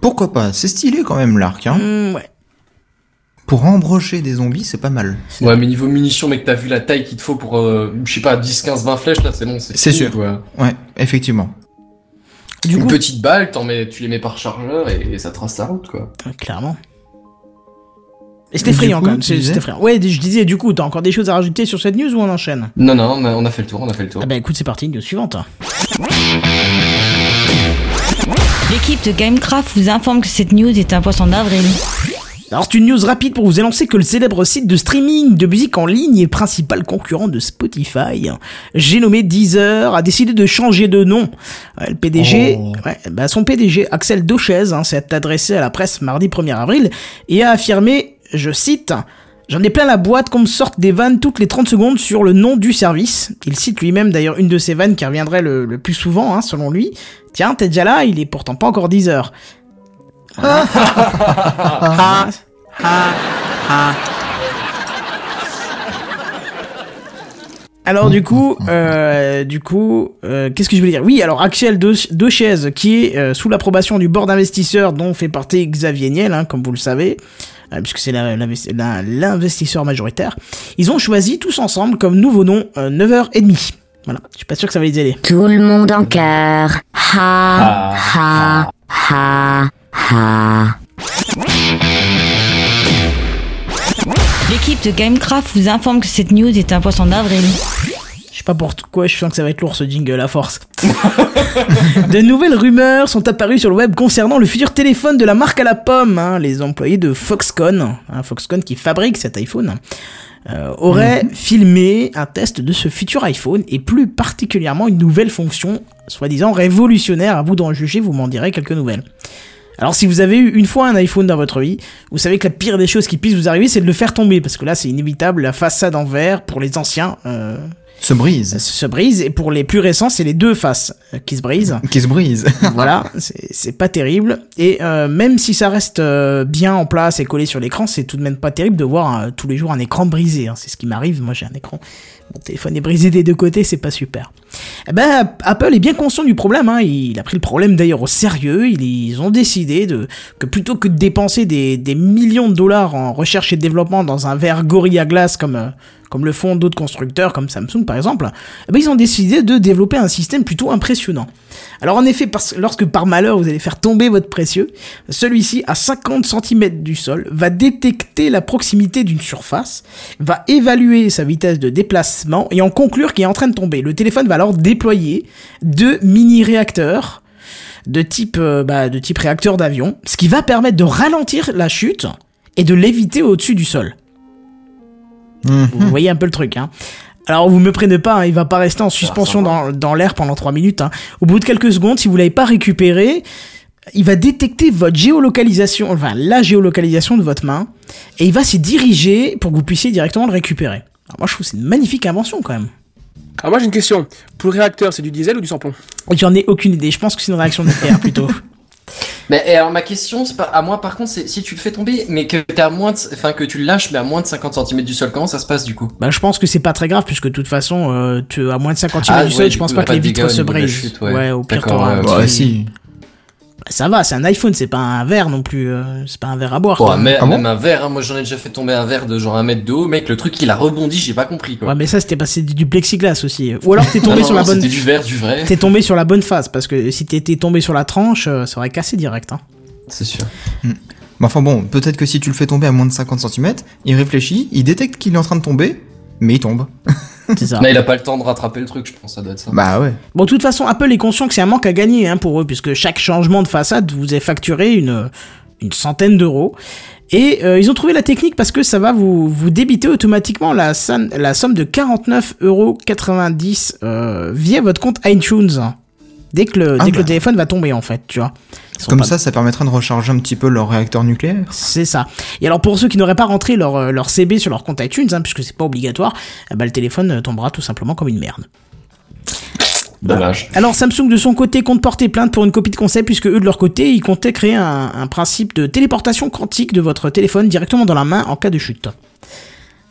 E: Pourquoi pas? C'est stylé quand même l'arc. Hein.
B: Hum, ouais.
E: Pour embrocher des zombies, c'est pas mal.
D: Ouais, mais niveau munitions, mec, t'as vu la taille qu'il te faut pour, euh, je sais pas, 10, 15, 20 flèches, là, c'est bon, c'est
E: C'est sûr.
D: quoi.
E: Ouais, effectivement.
B: Du
D: Une
B: coup,
D: petite balle, t'en mets, tu les mets par chargeur et, et ça trace la route, quoi.
B: euh, clairement. Et
E: du
B: effrayant
E: coup,
B: quand même,
E: tu
B: c'est
E: disais
B: c'est effrayant. Ouais, je disais, du coup, t'as encore des choses à rajouter sur cette news ou on enchaîne?
D: Non, non, on a, on a fait le tour, on a fait le tour.
B: Ah bah écoute, c'est parti, news suivante.
F: L'équipe de Gamecraft vous informe que cette news est un poisson d'avril.
B: Alors c'est une news rapide pour vous annoncer que le célèbre site de streaming de musique en ligne et principal concurrent de Spotify, j'ai nommé Deezer, a décidé de changer de nom. Le PDG, ouais, bah son PDG Axel Dochez hein, s'est adressé à la presse mardi 1er avril et a affirmé, je cite, J'en ai plein la boîte qu'on me sorte des vannes toutes les 30 secondes sur le nom du service. Il cite lui-même d'ailleurs une de ces vannes qui reviendrait le, le plus souvent, hein, selon lui. Tiens, t'es déjà là, il est pourtant pas encore 10 heures. Ah, ah, ah. Alors du coup, euh, du coup, euh, qu'est-ce que je voulais dire? Oui, alors Axel De- Dechez, qui est euh, sous l'approbation du board d'investisseurs dont fait partie Xavier Niel, hein, comme vous le savez, euh, puisque c'est l'investisseur majoritaire, ils ont choisi tous ensemble comme nouveau nom euh, 9h30. Voilà, je suis pas sûr que ça va les aider.
H: Tout le monde en cœur. Ha, ha, ha, ha.
F: L'équipe de Gamecraft vous informe que cette news est un poisson d'avril.
B: Je sais pas pourquoi, je sens que ça va être lourd ce jingle à force. de nouvelles rumeurs sont apparues sur le web concernant le futur téléphone de la marque à la pomme. hein. Les employés de Foxconn, hein, Foxconn qui fabrique cet iPhone, euh, auraient filmé un test de ce futur iPhone et plus particulièrement une nouvelle fonction, soi-disant révolutionnaire. À vous d'en juger, vous m'en direz quelques nouvelles. Alors si vous avez eu une fois un iPhone dans votre vie, vous savez que la pire des choses qui puissent vous arriver, c'est de le faire tomber, parce que là c'est inévitable, la façade en verre pour les anciens. euh,
E: Se brise.
B: se brisent. Et pour les plus récents, c'est les deux faces euh, qui se brisent.
E: Qui se brise.
B: voilà, c'est pas terrible. Et euh, même si ça reste euh, bien en place et collé sur l'écran, c'est tout de même pas terrible de voir euh, tous les jours un écran brisé. hein. C'est ce qui m'arrive. Moi, j'ai un écran. Mon téléphone est brisé des deux côtés, c'est pas super. Eh ben, Apple est bien conscient du problème. Hein. Il a pris le problème d'ailleurs au sérieux. Ils, ont décidé de que plutôt que de dépenser des, des millions de dollars en recherche et développement dans un verre Gorilla Glass comme euh, comme le font d'autres constructeurs comme Samsung par exemple, eh ben, ils ont décidé de développer un système plutôt impressionnant. Alors en effet, lorsque par malheur vous allez faire tomber votre précieux, celui-ci à 50 cm du sol va détecter la proximité d'une surface, va évaluer sa vitesse de déplacement et en conclure qu'il est en train de tomber. Le téléphone va alors déployer deux mini-réacteurs de type, euh, bah, de type réacteur d'avion, ce qui va permettre de ralentir la chute et de l'éviter au-dessus du sol. Vous voyez un peu le truc, hein. Alors vous me prenez pas, hein, il va pas rester en suspension dans, dans l'air pendant 3 minutes. hein. Au bout de quelques secondes, si vous l'avez pas récupéré, il va détecter votre géolocalisation, enfin la géolocalisation de votre main, et il va s'y diriger pour que vous puissiez directement le récupérer. Alors moi je trouve que c'est une magnifique invention quand même.
C: Alors moi j'ai une question. Pour le réacteur, c'est du diesel ou du sans-plomb
B: J'en ai aucune idée, je pense que c'est une réaction nucléaire plutôt.
D: Mais et alors ma question, à moi par contre, c'est si tu le fais tomber, mais que t'es à moins, de, enfin que tu le lâches, mais à moins de 50 cm du sol, comment ça se passe du coup?
B: Bah je pense que c'est pas très grave puisque de toute façon, euh, tu, à moins de 50
D: Ah,
B: du
D: ouais,
B: sol,
D: du
B: je pense pas que les vitres se brisent.
D: ouais.
B: au pire t'auras un
D: ouais,
B: petit-
E: Ouais, si.
B: Ça va, c'est un iPhone, c'est pas un verre non plus, euh, c'est pas un verre à boire.
D: Mais,
E: Ah bon
D: même un verre, hein, moi j'en ai déjà fait tomber un verre de genre un mètre de haut, mec, le truc il a rebondi, j'ai pas compris quoi.
B: Ouais, mais ça c'était passé du plexiglas aussi. Ou alors t'es tombé
D: non,
B: sur la bonne,
D: C'était du verre, du vrai.
B: t'es tombé sur la bonne face parce que si t'étais tombé sur la tranche, euh, ça aurait cassé direct. Hein.
D: C'est sûr.
E: Mais enfin bon, peut-être que si tu le fais tomber à moins de 50 cm, il réfléchit, il détecte qu'il est en train de tomber, mais il tombe.
B: C'est ça.
D: Là, il a pas le temps de rattraper le truc, je pense, ça doit être ça.
E: Bah ouais.
B: Bon, de toute façon, Apple est conscient que c'est un manque à gagner hein, pour eux, puisque chaque changement de façade vous est facturé une, une centaine d'euros. Et euh, ils ont trouvé la technique parce que ça va vous, vous débiter automatiquement la, somme- la somme de 49,90€ euh, via votre compte iTunes. Dès que le,
E: Ah
B: dès que le
E: bah.
B: téléphone va tomber, en fait, tu vois.
E: Comme ça, ça permettra de recharger un petit peu leur réacteur nucléaire.
B: C'est ça. Et alors pour ceux qui n'auraient pas rentré leur, euh, leur CB sur leur compte iTunes, hein, puisque c'est pas obligatoire, eh ben, le téléphone euh, tombera tout simplement comme une merde.
D: Dommage.
B: Alors Samsung de son côté compte porter plainte pour une copie de concept puisque eux de leur côté ils comptaient créer un, un principe de téléportation quantique de votre téléphone directement dans la main en cas de chute.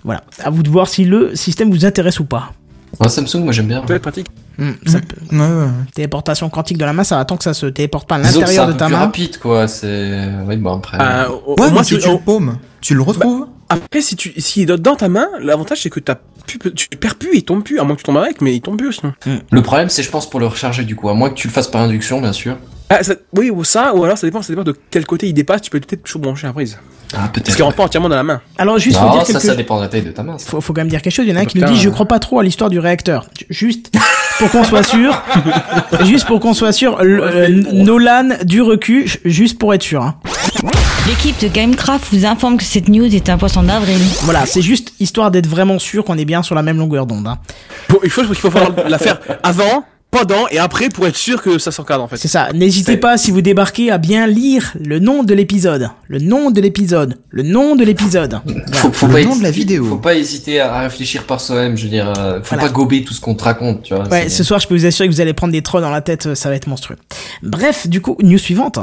B: Voilà, à vous de voir si le système vous intéresse ou pas.
D: Ouais, Samsung, moi j'aime bien.
C: Ça peut être pratique.
B: Hmm, ça peut-
E: Ouais, ouais.
B: Téléportation quantique de la main, ça va tant que ça se téléporte pas à
D: c'est
B: l'intérieur de ta main.
D: rapide, quoi. C'est. Oui, bon, après.
C: Euh, au- au
E: Ouais,
C: moins,
E: mais si
C: tu-
E: tu le paumes, tu le retrouves.
C: Après, si tu, si il est dans ta main, l'avantage c'est que t'as plus, tu perds plus, il tombe plus, à moins que tu tombes avec, mais il tombe plus sinon.
D: Le problème, c'est, je pense, pour le recharger, du coup. À moins que tu le fasses par induction, bien sûr.
C: Ah, ça- oui, ou ça, ou alors ça dépend, ça dépend de quel côté il dépasse, tu peux peut-être toujours brancher la prise.
D: Ah,
C: Parce
D: peut-être.
C: qu'il rentre pas entièrement dans la main.
B: Alors juste faut dire
D: ça,
B: quelque-
D: ça dépend de la taille de ta main.
B: faut, faut quand même dire quelque chose. Il y en a un qui nous dit je crois pas trop à l'histoire du réacteur. Juste pour qu'on soit sûr, juste pour qu'on soit sûr, le- euh, Nolan du recul, juste pour être sûr. hein.
F: L'équipe de Gamecraft vous informe que cette news est un poisson d'avril.
B: Voilà, c'est juste histoire d'être vraiment sûr qu'on est bien sur la même longueur d'onde. hein.
C: Bon, il faut, il faut la faire avant, pendant et après pour être sûr que ça s'encadre en fait.
B: C'est ça. N'hésitez pas si vous débarquez à bien lire le nom de l'épisode, le nom de l'épisode, le nom de l'épisode.
D: Faut, faut
E: Le
D: pas
E: nom de
D: hésiter-
E: la vidéo.
D: Faut pas hésiter à réfléchir par soi-même, je veux dire. euh, Faut
B: Voilà.
D: pas gober tout ce qu'on te raconte, tu vois.
B: Ouais, ce soir, je peux vous assurer que vous allez prendre des trolls dans la tête, ça va être monstrueux. Bref, du coup, news suivante.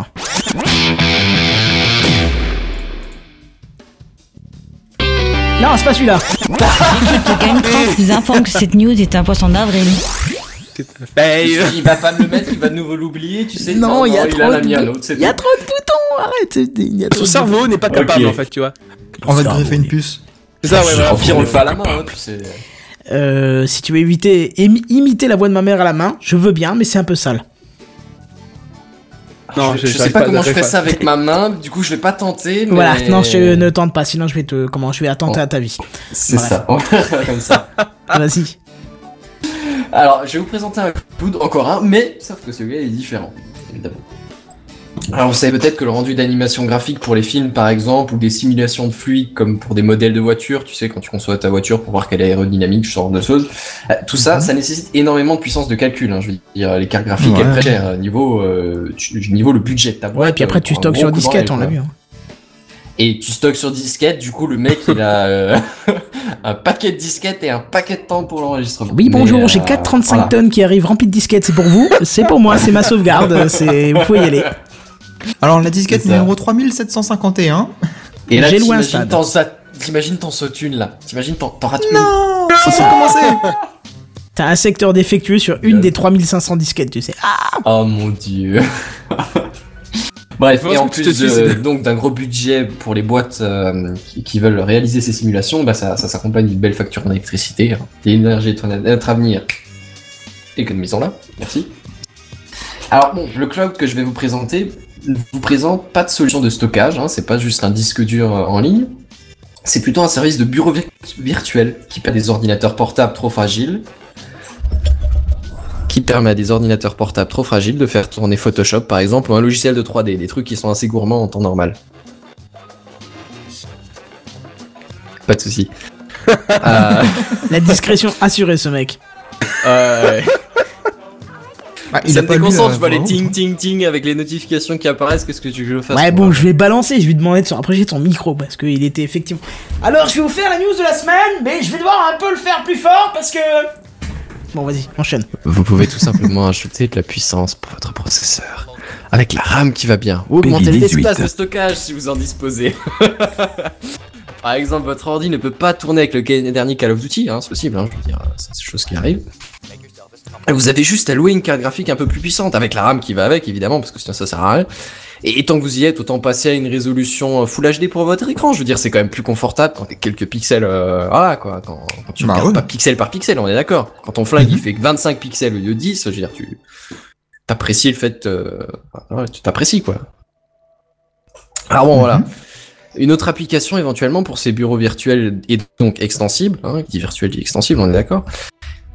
B: Non, c'est pas celui-là.
F: L'équipe de Gamecraft vous informe que cette news est un poisson d'avril.
C: Hey, euh,
D: Il va pas me le mettre, il va de nouveau l'oublier, tu sais.
B: Non, il y a trop de boutons, arrête.
C: son cerveau n'est pas capable en fait, tu vois.
E: On va te greffer une puce.
C: C'est ça, ouais, voilà.
D: Pire, on le fait à la main, hein, tu sais.
B: Euh, si tu veux éviter, imiter la voix de ma mère à la main, je veux bien, mais c'est un peu sale.
C: Non,
D: je, je sais
C: j'arrive
D: pas,
C: pas,
D: comment je fais
C: pas.
D: ça avec ma main, du coup je vais pas tenter. Mais...
B: Voilà, non, je ne tente pas, sinon je vais te, comment, je vais attenter à ta vie.
D: C'est
B: Bref.
D: ça, on va faire comme ça.
B: Vas-y.
D: Alors, je vais vous présenter un cloud, encore un, mais sauf que celui-là est différent, évidemment. Alors, vous savez peut-être que le rendu d'animation graphique pour les films, par exemple, ou des simulations de fluides, comme pour des modèles de voitures, tu sais, quand tu conçois ta voiture pour voir qu'elle est aérodynamique, ce genre de choses, euh, tout ça, ça nécessite énormément de puissance de calcul. Hein, je veux dire, les cartes graphiques,
E: Ouais.
D: elles très chères, niveau, euh, niveau le budget de ta boîte.
B: Ouais, puis après,
D: euh,
B: tu stockes sur disquette, on l'a vu. hein.
D: Et tu stockes sur disquette, du coup, le mec, il a euh, un paquet de disquettes et un paquet de temps pour l'enregistrement.
B: Oui, bonjour, j'ai
D: euh,
B: 4,35
D: voilà.
B: tonnes qui arrivent remplies de disquettes, c'est pour vous C'est pour moi, c'est ma sauvegarde, c'est... vous pouvez y aller.
E: Alors la disquette
D: ça.
E: numéro 3751.
D: Et là,
B: J'ai loué un
D: t'imagines t'en sa- T'imagines t'en sautes une là. T'imagines t'en rates une.
E: Non Faut commencer
B: T'as un secteur défectueux sur une des 3500 disquettes, tu sais. Ah
D: Oh mon dieu. Bref, et en plus de- donc d'un gros budget pour les boîtes euh, qui, qui veulent réaliser ces simulations, bah ça, ça s'accompagne d'une belle facture en électricité. hein. L'énergie est notre avenir. Économisons-la, merci. Alors bon, le cloud que je vais vous présenter ne vous présente pas de solution de stockage, hein, c'est pas juste un disque dur euh, en ligne. C'est plutôt un service de bureau vir- virtuel qui permet des ordinateurs portables trop fragiles qui permet à des ordinateurs portables trop fragiles de faire tourner Photoshop par exemple ou un logiciel de 3D, des trucs qui sont assez gourmands en temps normal. Pas de souci. Euh,
B: La discrétion assurée, ce mec.
D: euh,
E: Ah, il
D: ça me déconcentre, je vois les ting ting ting avec les notifications qui apparaissent, qu'est-ce que tu veux que je fasse
B: Ouais,
D: moi
B: bon, je vais balancer, je vais demander de se rapprocher de son micro, parce qu'il était effectivement... Alors, je vais vous faire la news de la semaine, mais je vais devoir un peu le faire plus fort, parce que... Bon, vas-y, enchaîne.
D: Vous pouvez tout simplement ajouter de la puissance pour votre processeur. Avec la RAM qui va bien. Ou augmenter l'espace
G: 18.
D: de stockage si vous en disposez. Par exemple, votre ordi ne peut pas tourner avec le dernier Call of Duty, hein, c'est possible, hein, je veux dire, c'est des choses qui arrivent. Vous avez juste à louer une carte graphique un peu plus puissante, avec la RAM qui va avec, évidemment, parce que sinon ça sert à rien. Et, tant que vous y êtes, autant passer à une résolution euh, Full HD pour votre écran. Je veux dire, c'est quand même plus confortable quand t'es quelques pixels, euh, voilà quoi, quand, quand tu
E: Bah
D: regardes
E: ouais.
D: pas pixel par pixel, on est d'accord. Quand ton flingue il
E: Mhm.
D: fait que 25 pixels au lieu de 10, je veux dire, tu t'apprécies le fait, euh, ouais, tu t'apprécies quoi. Alors bon, voilà. Une autre application éventuellement pour ces bureaux virtuels et donc extensibles, hein, qui dit virtuel dit extensible, on est d'accord,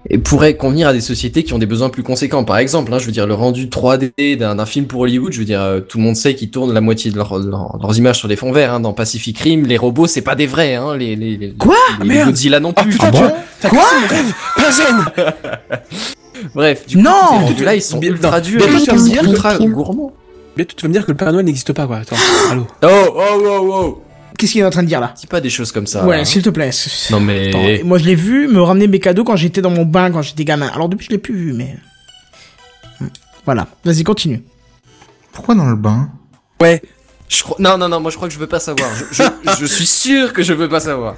D: et pourrait convenir à des sociétés qui ont des besoins plus conséquents. Par exemple, hein, je veux dire, le rendu 3D d'un film pour Hollywood, je veux dire, euh, tout le monde sait qu'ils tournent la moitié de, leur- de leur- leurs images sur des fonds verts. Hein, dans Pacific Rim, les robots, c'est pas des vrais, hein, les, les, les,
B: Quoi
D: les, les
C: Merde
D: Godzilla non
C: Ah
D: plus.
C: putain,
E: Ah
C: tu
E: bon
C: mon rêve Benzen
D: Bref, du coup,
B: Non
D: ces rendus-là, ils sont
C: Bien-
D: ultra durs,
C: bien, tu vas me dire que-
D: ultra gourmands.
C: Bientôt, tu vas me dire que le Père Noël n'existe pas, quoi. Attends, allô
D: Oh, oh, oh, oh
B: Qu'est-ce qu'il est en train de dire, là
D: Dis pas des choses comme ça.
B: Ouais,
D: hein.
B: s'il te plaît.
D: Non mais...
B: Attends, moi, je l'ai vu me ramener mes cadeaux quand j'étais dans mon bain, quand j'étais gamin. Alors, depuis, je l'ai plus vu, mais... Hmm. Voilà, vas-y, continue.
E: Pourquoi dans le bain?
C: Ouais,
D: Je crois... Non, non, non, moi je crois que je veux pas savoir. Je, je, je suis sûr que je veux pas savoir.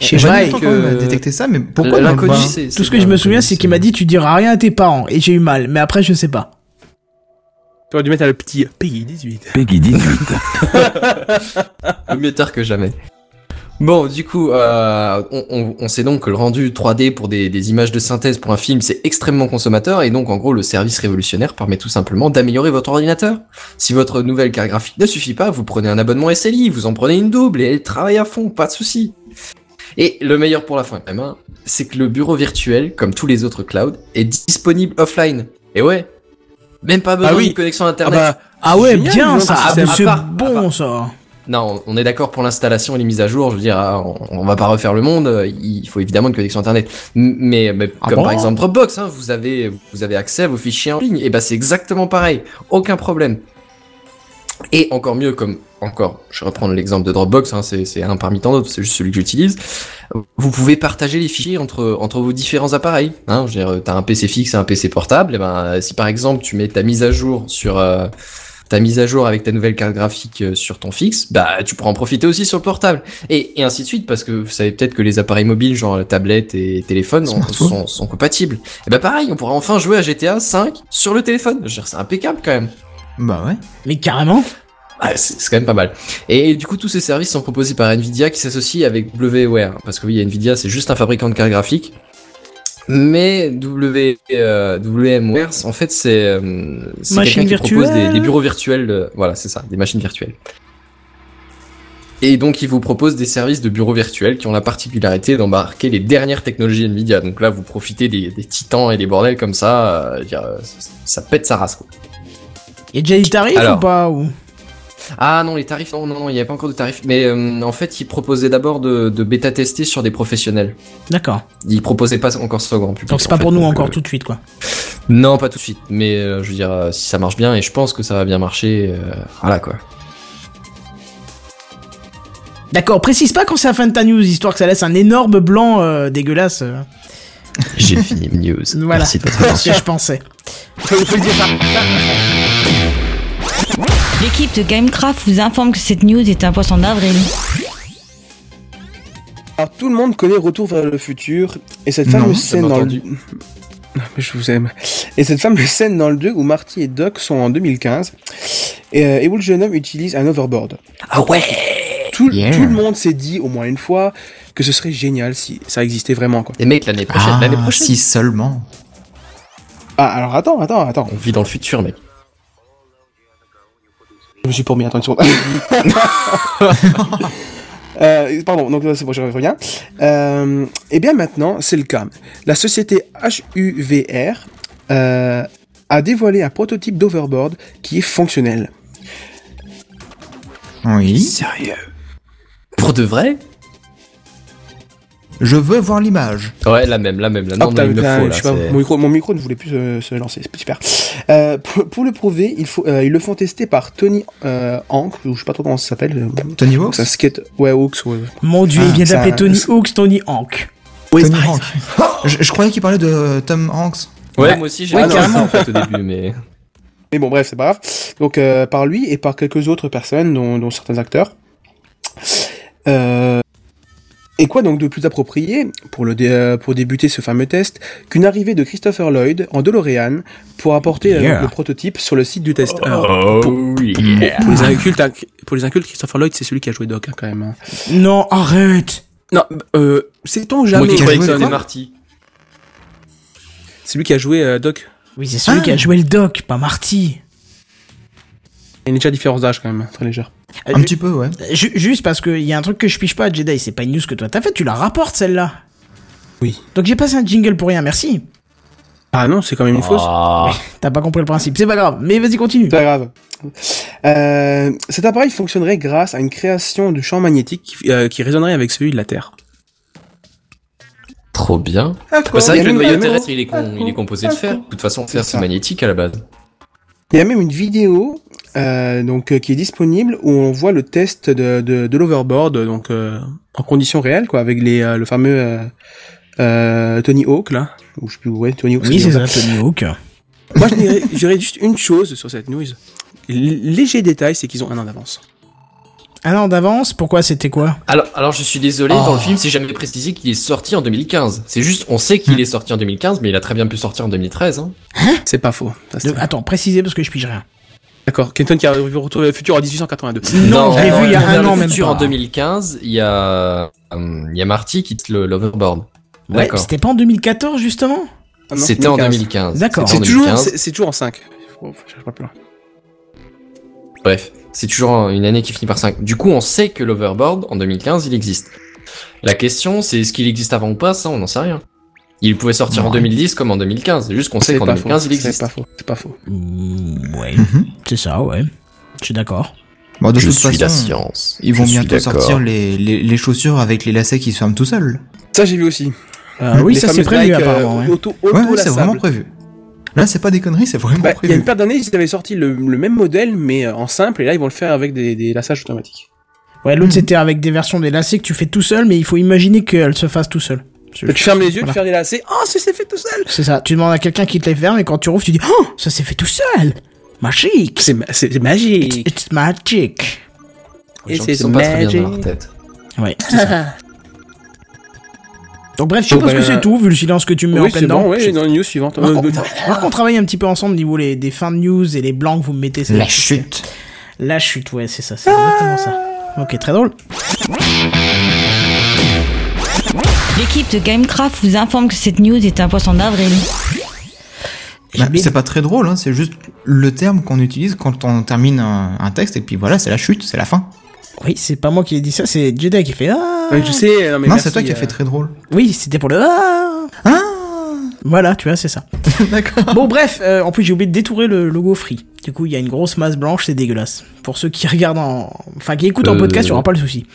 B: Chez
E: J'ai temps
D: que-
E: détecter ça, mais pourquoi dans le bain?
B: Tout ce que je me souviens, c'est qu'il m'a dit tu diras rien à tes parents. Et j'ai eu mal. Mais après, je sais pas.
C: Tu aurais dû mettre à le petit Peggy 18.
G: Peggy 18.
D: Mieux tard que jamais. Bon, du coup, euh, on, on- on sait donc que le rendu 3D pour des, des images de synthèse pour un film, c'est extrêmement consommateur, et donc en gros, le service révolutionnaire permet tout simplement d'améliorer votre ordinateur. Si votre nouvelle carte graphique ne suffit pas, vous prenez un abonnement SLI, vous en prenez une double, et elle travaille à fond, pas de souci. Et le meilleur pour la fin, quand même, hein, c'est que le bureau virtuel, comme tous les autres clouds, est disponible offline. Et ouais, même pas besoin
C: Ah oui.
D: d'une connexion
C: Ah
D: internet.
C: bah,
B: Ah ouais,
C: Génial,
B: bien ça. Ah,
C: c'est-
D: part-
B: bon ça.
D: Non, on est d'accord pour l'installation et les mises à jour. Je veux dire, ah, on, on va pas refaire le monde. euh, Il faut évidemment une connexion internet. Mais, mais
B: Ah
D: comme
B: bon
D: par exemple Dropbox, hein, vous avez vous avez accès à vos fichiers en ligne. Et ben c'est exactement pareil. Aucun problème. Et encore mieux, comme encore, je reprends l'exemple de Dropbox. Hein, c'est un parmi tant d'autres. C'est juste celui que j'utilise. Vous pouvez partager les fichiers entre entre vos différents appareils. Hein, je veux dire, t'as un PC fixe et un PC portable. Et ben si par exemple tu mets ta mise à jour sur euh, ta mise à jour avec ta nouvelle carte graphique euh, sur ton fixe, bah tu pourras en profiter aussi sur le portable. Et, et ainsi de suite, parce que vous savez peut-être que les appareils mobiles, genre tablette et téléphone, sont, sont compatibles. Et bah pareil, on pourra enfin jouer à GTA 5 sur le téléphone. C'est impeccable quand même.
E: Bah ouais.
B: Mais carrément.
D: Ah, c'est quand même pas mal. Et, du coup, tous ces services sont proposés par Nvidia qui s'associe avec WWare. Parce que oui, Nvidia, c'est juste un fabricant de cartes graphiques. Mais w, euh, WMWare, en fait, c'est euh, quelqu'un qui propose des, bureaux virtuels. voilà, c'est ça, des machines virtuelles. Et donc, il vous propose des services de bureaux virtuels qui ont la particularité d'embarquer les dernières technologies Nvidia. Donc là, vous profitez des, des titans et des bordels comme ça. euh, ça pète sa race, quoi.
B: Y a déjà des tarifs
D: Alors.
B: ou pas ou...
D: Ah non, les tarifs, non, non, non, il n'y avait pas encore de tarifs. Mais euh, en fait, ils proposaient d'abord de, de bêta-tester sur des professionnels.
B: D'accord.
D: Ils proposaient pas encore ça au grand public.
B: Donc c'est pas
D: fait,
B: pour nous encore
D: euh,
B: tout de suite quoi.
D: Non, pas tout de suite. Mais euh, je veux dire, euh, si ça marche bien, et je pense que ça va bien marcher, euh, voilà quoi.
B: D'accord, précise pas quand c'est la fin de ta news, histoire que ça laisse un énorme blanc euh, dégueulasse. euh.
D: J'ai fini mes news.
B: Voilà, c'est ce que je pensais.
C: Faut le dire ça.
F: L'équipe de Gamecraft vous informe que cette news est un poisson d'avril.
C: Alors tout le monde connaît Retour vers le futur et cette fameuse scène dans le. Non, mais je vous aime. Et cette fameuse scène dans le 2 où Marty et Doc sont en 2015 et, euh, et où le jeune homme utilise un overboard.
D: Ah ouais
C: Tout,
E: Yeah.
C: tout le monde s'est dit au moins une fois que ce serait génial si ça existait vraiment quoi.
D: Et mec, l'année prochaine,
E: Ah,
D: l'année prochaine.
E: si seulement.
C: Ah alors attends, attends, attends.
D: On vit dans le futur, mec.
C: Je me suis promis, attends une seconde. Euh, pardon, donc là, c'est bon, je reviens. Euh, et bien maintenant, c'est le cas. La société HUVR euh, a dévoilé un prototype d'overboard qui est fonctionnel.
E: Oui.
D: Sérieux? Pour de vrai?
E: Je veux voir l'image.
D: Ouais, la même, la même. La
C: Hop,
D: non, mais
C: t'as-
D: il me faut,
C: je
D: là.
C: sais pas, mon, micro, mon micro ne voulait plus se, se lancer, c'est super. Euh, pour, pour le prouver, il faut, euh, ils le font tester par Tony euh, Hank, ou je sais pas trop comment ça s'appelle. euh,
E: Tony Hawk
C: C'est un skate, ouais, Hawks, ouais.
B: Mon dieu,
E: Ah,
B: il vient
C: ça-
B: d'appeler Tony Hawks Tony Hank.
C: Oui,
E: Tony
C: c'est-
E: Hanks. je, je croyais qu'il parlait de Tom Hanks.
D: Ouais, moi aussi, j'ai
C: Ouais, carrément.
D: ça en fait au début, mais.
C: Mais bon, bref, c'est pas grave. Donc, euh, par lui et par quelques autres personnes, dont, dont certains acteurs. Euh, et quoi donc de plus approprié pour, le dé- euh, pour débuter ce fameux test qu'une arrivée de Christopher Lloyd en DeLorean pour apporter euh,
E: Yeah.
C: le prototype sur le site du testeur.
D: Oh, yeah.
C: Pour les incultes, hein, pour les incultes, Christopher Lloyd, c'est celui qui a joué Doc, hein, quand même. hein.
B: Non, arrête
C: Non, euh, sait-on
D: Moi
C: jamais
D: Marty.
C: C'est lui qui a joué euh, Doc.
B: Oui, c'est celui
E: Ah.
B: qui a joué le doc, pas Marty.
C: Il y a une déjà différence d'âge, quand même, très légère.
E: Un
B: ju-
E: petit peu, ouais.
B: ju- juste parce qu'il y a un truc que je piche pas, Jedi, c'est pas une news que toi t'as fait, tu la rapportes celle-là.
C: Oui.
B: Donc j'ai passé un jingle pour rien, merci.
C: Ah non, c'est quand même une fausse.
D: Ah.
B: T'as pas compris le principe, c'est pas grave, mais vas-y continue.
C: C'est pas grave. Euh, cet appareil fonctionnerait grâce à une création de champ magnétique qui, euh, qui résonnerait avec celui de la Terre.
D: Trop bien.
E: Ah,
D: Bah, c'est vrai que le noyau terrestre, il est, con- il est composé de fer. De toute façon, fer, c'est magnétique à la base.
C: Il y a même une vidéo euh, donc euh, qui est disponible où on voit le test de, de, de l'overboard donc euh, en conditions réelles quoi avec les euh, le fameux euh, euh, Tony Hawk là ou je sais plus ouais Tony Hawk.
B: Oui, c'est ça, Tony Hawk.
C: Moi je dirais, je dirais juste une chose sur cette news. Léger détail, c'est qu'ils ont un an d'avance.
B: Un an d'avance, pourquoi c'était quoi?
D: Alors, alors je suis désolé,
E: Oh.
D: dans le film, c'est jamais précisé qu'il est sorti en 2015. C'est juste, on sait qu'il est sorti en 2015, mais il a très bien pu sortir en 2013. Hein.
C: C'est pas faux. Ça.
B: Attends, précisez parce que je pige rien.
C: D'accord. Kenton qui a vu Retour vers le futur en 1882.
B: Non, je l'ai vu il y a
D: vers
B: un an même
D: futur en 2015, il y a, euh, il y a Marty qui quitte le- l'overboard.
B: Ouais, c'était pas en 2014 justement?
C: Ah non,
D: C'était en
C: 2015.
D: 2015.
B: D'accord.
C: C'est toujours,
D: 2015.
C: c'est c'est toujours en 5. Oh, je cherche pas plus loin.
D: Bref, c'est toujours une année qui finit par 5. Du coup, on sait que l'overboard, en 2015, il existe. La question, c'est est-ce qu'il existe avant ou pas? Ça, on n'en sait rien. Il pouvait sortir en
E: Ouais.
D: 2010 comme en 2015. C'est juste qu'on sait
C: C'est
D: qu'en
C: pas
D: 2015,
C: faux.
D: il
C: C'est
D: existe.
C: pas faux. C'est pas faux.
B: Mm, Ouais,
E: Mhm.
B: c'est ça, ouais. Je suis d'accord.
E: Bon, de
D: Je
E: toute
D: suis la
E: façon,
D: science.
E: ils vont
D: Je
E: bientôt sortir les, les, les chaussures avec les lacets qui se ferment tout seuls.
C: Ça, j'ai vu aussi.
B: Euh, oui,
C: Les
B: ça c'est prévu
C: Nike, euh,
B: apparemment. ouais.
C: auto-
E: Ouais, ouais, c'est vraiment prévu. Là, c'est pas des conneries, c'est vraiment
C: Bah, il y a
E: prévu.
C: une paire d'années, ils avaient sorti le, le même modèle, mais euh, en simple, et là, ils vont le faire avec des, des lassages automatiques.
B: Ouais, l'autre c'était avec des versions des lacets que tu fais tout seul, mais il faut imaginer qu'elles se fassent tout seul. Je-
C: Tu fermes les yeux,
B: Voilà.
C: tu fermes les lacets. Oh, ça s'est fait tout seul!
B: C'est ça. Tu demandes à quelqu'un qui te les ferme et quand tu rouvres, tu dis Oh, ça s'est fait tout seul Magique
C: C'est ma- c'est magique!
B: It's magic
D: Les
C: Et
D: gens qui
C: c'est
D: sont pas très bien dans
C: magic.
D: leur tête.
B: Ouais, c'est ça. Donc bref, je
C: bah,
B: que c'est tout, vu le silence que tu me mets
C: oui,
B: en plein
C: c'est
B: dedans.
C: bon, oui, dans les news suivantes.
B: On va-
C: Euh,
B: on va voir qu'on travaille un petit peu ensemble au niveau les, des fins de news et les blancs que vous me mettez. c'est
E: La chute.
B: La chute, ouais, c'est ça, c'est exactement ça. Ok, très drôle.
F: L'équipe de Gamecraft vous informe que cette news est un poisson d'avril.
E: Bah, c'est pas très drôle, hein, c'est juste le terme qu'on utilise quand on termine un, un texte et puis voilà, c'est la chute, c'est la fin.
B: Oui, c'est pas moi qui ai dit ça, c'est Jedi qui fait Ah
C: Ouais, je sais, non, mais
E: non, c'est toi qui as
C: euh,
E: fait très drôle.
B: Oui, c'était pour le Ah
E: Ah
B: Voilà, tu vois, c'est ça.
E: D'accord.
B: Bon, bref, euh, en plus j'ai oublié de détourer le logo free. Du coup, il y a une grosse masse blanche, c'est dégueulasse. Pour ceux qui regardent en. Enfin, qui écoutent en
D: Euh,
B: podcast, il n'y aura pas le souci.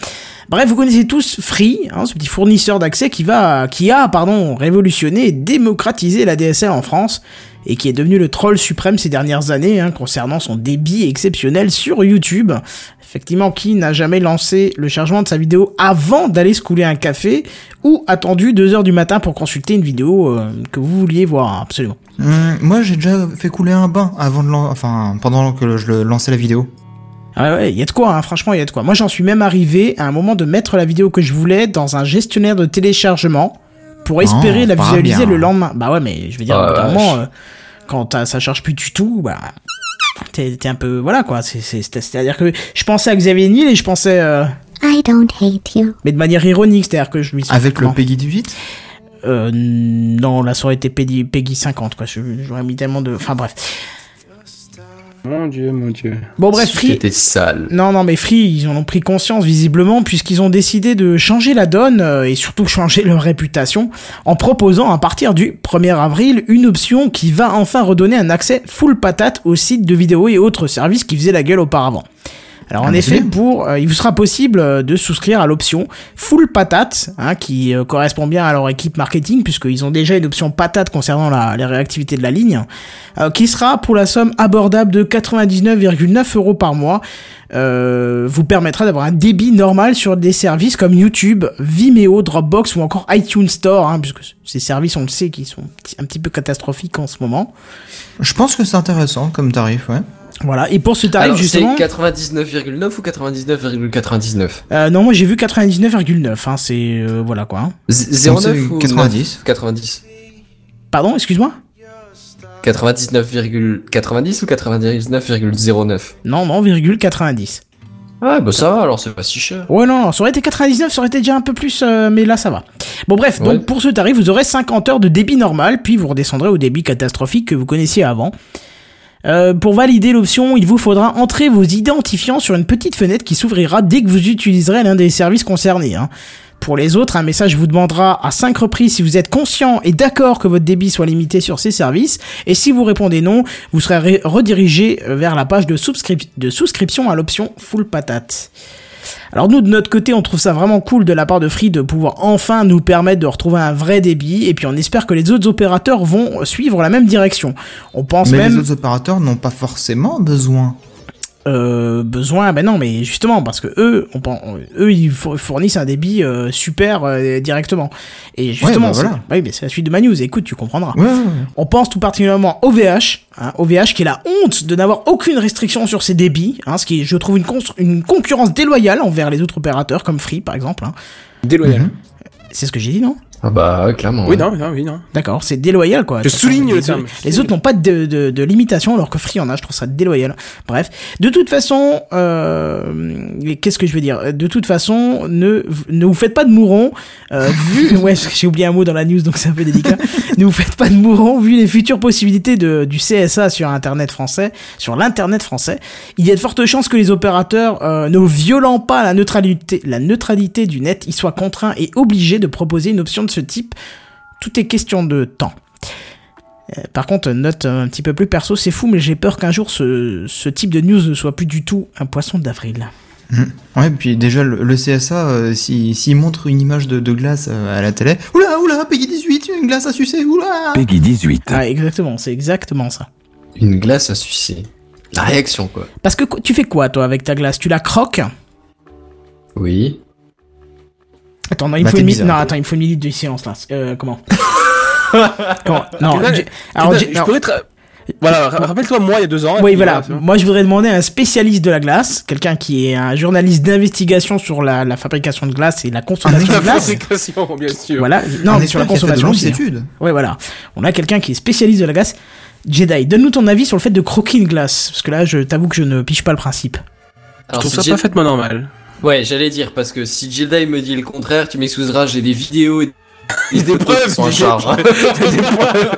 B: Bref, vous connaissez tous Free, hein, ce petit fournisseur d'accès qui va, qui a, pardon, révolutionné et démocratisé la DSL en France. Et qui est devenu le troll suprême ces dernières années hein, concernant son débit exceptionnel sur YouTube. Effectivement, qui n'a jamais lancé le chargement de sa vidéo avant d'aller se couler un café ou attendu 2 heures du matin pour consulter une vidéo euh, que vous vouliez voir absolument.
E: Hum, moi, j'ai déjà fait couler un bain avant de enfin, pendant que je lançais la vidéo.
B: Ah ouais, il y a de quoi, hein, franchement, il y a de quoi. Moi, j'en suis même arrivé à un moment de mettre la vidéo que je voulais dans un gestionnaire de téléchargement pour espérer
E: Oh,
B: la visualiser le lendemain. Bah ouais, mais je veux dire,
D: Ah,
B: moment, euh, quand ça charge plus du tout, bah t'es un peu voilà quoi. C'est c'est- c'est à dire que je pensais à Xavier Niel et je pensais, euh,
H: I don't hate you.
B: mais de manière ironique, c'est à dire que je lui.
E: Avec le Peggy 18
B: Euh, non, là ça aurait été Peggy, Peggy 50 quoi. J'aurais mis tellement de. Enfin bref.
C: Mon dieu, mon dieu.
B: Bon bref, Free.
D: C'était sale.
B: Non, non, mais Free, ils en ont pris conscience visiblement puisqu'ils ont décidé de changer la donne euh, et surtout changer leur réputation en proposant à partir du 1er avril une option qui va enfin redonner un accès full patate aux sites de vidéos et autres services qui faisaient la gueule auparavant. Alors en
E: Ah, mais
B: effet,
E: c'est bien.
B: pour, euh, il vous sera possible euh, de souscrire à l'option full patate, hein, qui euh, correspond bien à leur équipe marketing, puisqu'ils ont déjà une option patate concernant la, les réactivités de la ligne, euh, qui sera pour la somme abordable de 99,9 euros par mois, euh, vous permettra d'avoir un débit normal sur des services comme YouTube, Vimeo, Dropbox ou encore iTunes Store, hein, puisque ces services, on le sait, qui sont un petit peu catastrophiques en ce moment.
E: Je pense que c'est intéressant comme tarif, ouais.
B: Voilà, et pour ce tarif
D: Alors, c'est
B: justement...
D: 99,9 ou 99,99
B: Euh, non, moi j'ai vu 99,9, hein, c'est... euh, voilà quoi. hein.
D: Z-
E: Donc, c'est
D: 09 ou
E: 90.
D: 9 90
B: Pardon, excuse-moi?
D: 99,90 ou 99,09
B: Non, non, virgule 90.
D: Ah bah ça va alors c'est pas si cher.
B: Ouais, non, non, ça aurait été 99, ça aurait été déjà un peu plus, euh, mais là ça va. Bon, bref,
D: Ouais.
B: donc pour ce tarif, vous aurez 50 heures de débit normal, puis vous redescendrez au débit catastrophique que vous connaissiez avant. Euh, pour valider l'option, il vous faudra entrer vos identifiants sur une petite fenêtre qui s'ouvrira dès que vous utiliserez l'un des services concernés. hein. Pour les autres, un message vous demandera à 5 reprises si vous êtes conscient et d'accord que votre débit soit limité sur ces services, et si vous répondez non, vous serez redirigé vers la page de souscription à l'option Full Patate. Alors nous de notre côté on trouve ça vraiment cool de la part de Free de pouvoir enfin nous permettre de retrouver un vrai débit et puis on espère que les autres opérateurs vont suivre la même direction. On pense
E: Mais
B: même
E: les autres opérateurs n'ont pas forcément besoin.
B: Euh, besoin, ben non, mais justement parce que eux, on, pen- eux, ils four- fournissent un débit euh, super euh, directement. Et justement,
E: bah
B: c'est-
E: voilà.
B: oui, mais c'est la suite de ma news. Écoute, tu comprendras.
E: Ouais, ouais, ouais.
B: On pense tout particulièrement au VH, hein, au VH qui est la honte de n'avoir aucune restriction sur ses débits, hein, ce qui est, je trouve, une, constru- une concurrence déloyale envers les autres opérateurs comme Free par exemple. hein.
C: Déloyal.
E: Mhm.
B: C'est ce que j'ai dit, non?
D: Ah bah clairement.
C: Oui,
D: ouais.
C: non, non, oui, non.
B: D'accord, c'est déloyal quoi.
C: Je souligne
B: les,
C: le terme.
B: Les autres n'ont pas de, de, de limitation alors que Free en a, je trouve ça déloyal. Bref, de toute façon, euh, qu'est-ce que je veux dire? De toute façon, ne, ne vous faites pas de mourons. Euh, vu, ouais, j'ai oublié un mot dans la news donc c'est un peu délicat. ne vous faites pas de mourons vu les futures possibilités de, du CSA sur Internet français, sur l'internet français. Il y a de fortes chances que les opérateurs, euh, ne violant pas la neutralité, la neutralité du net, ils soient contraints et obligés de proposer une option de ce type. Tout est question de temps. Euh, Par contre, note un petit peu plus perso, c'est fou, mais j'ai peur qu'un jour ce, ce type de news ne soit plus du tout un poisson d'avril.
E: Ouais, puis déjà, le, le CSA, euh, si- s'il montre une image de, de glace euh, à la télé, oula, oula, Peggy 18, une glace à sucer, oula
J: Peggy 18.
B: Ah, exactement, c'est exactement ça.
D: Une glace à sucer. La réaction quoi.
B: Parce que qu- tu fais quoi, toi, avec ta glace? Tu la croques?
D: Oui.
B: Attends, non, il me
E: Bah,
B: faut
E: t'es
B: une, mi-
E: bizarre.
B: non, attends, il me faut une minute de silence là. Euh, comment Comment Non, alors,
C: je pourrais. Voilà, ra- rappelle-toi moi il y a deux ans.
B: Oui, voilà. Moi, je voudrais demander à un spécialiste de la glace, quelqu'un qui est un journaliste d'investigation sur la, la fabrication de glace et la consommation de
C: La
B: glace.
C: fabrication, bien sûr.
B: Voilà. Non, mais sur la consommation aussi. hein.
E: études.
B: Ouais, voilà. On a quelqu'un qui est spécialiste de la glace. Jedi, donne-nous ton avis sur le fait de croquer une glace. Parce que là, je t'avoue que je ne piche pas le principe.
C: Je trouve ça
D: Jedi-
C: parfaitement normal.
D: Ouais, j'allais dire parce que si Jedi me dit le contraire, tu m'excuseras, j'ai des vidéos et
C: Il y a des preuves,
D: sont en
C: des
D: charge. hein.
C: preuves, des preuves.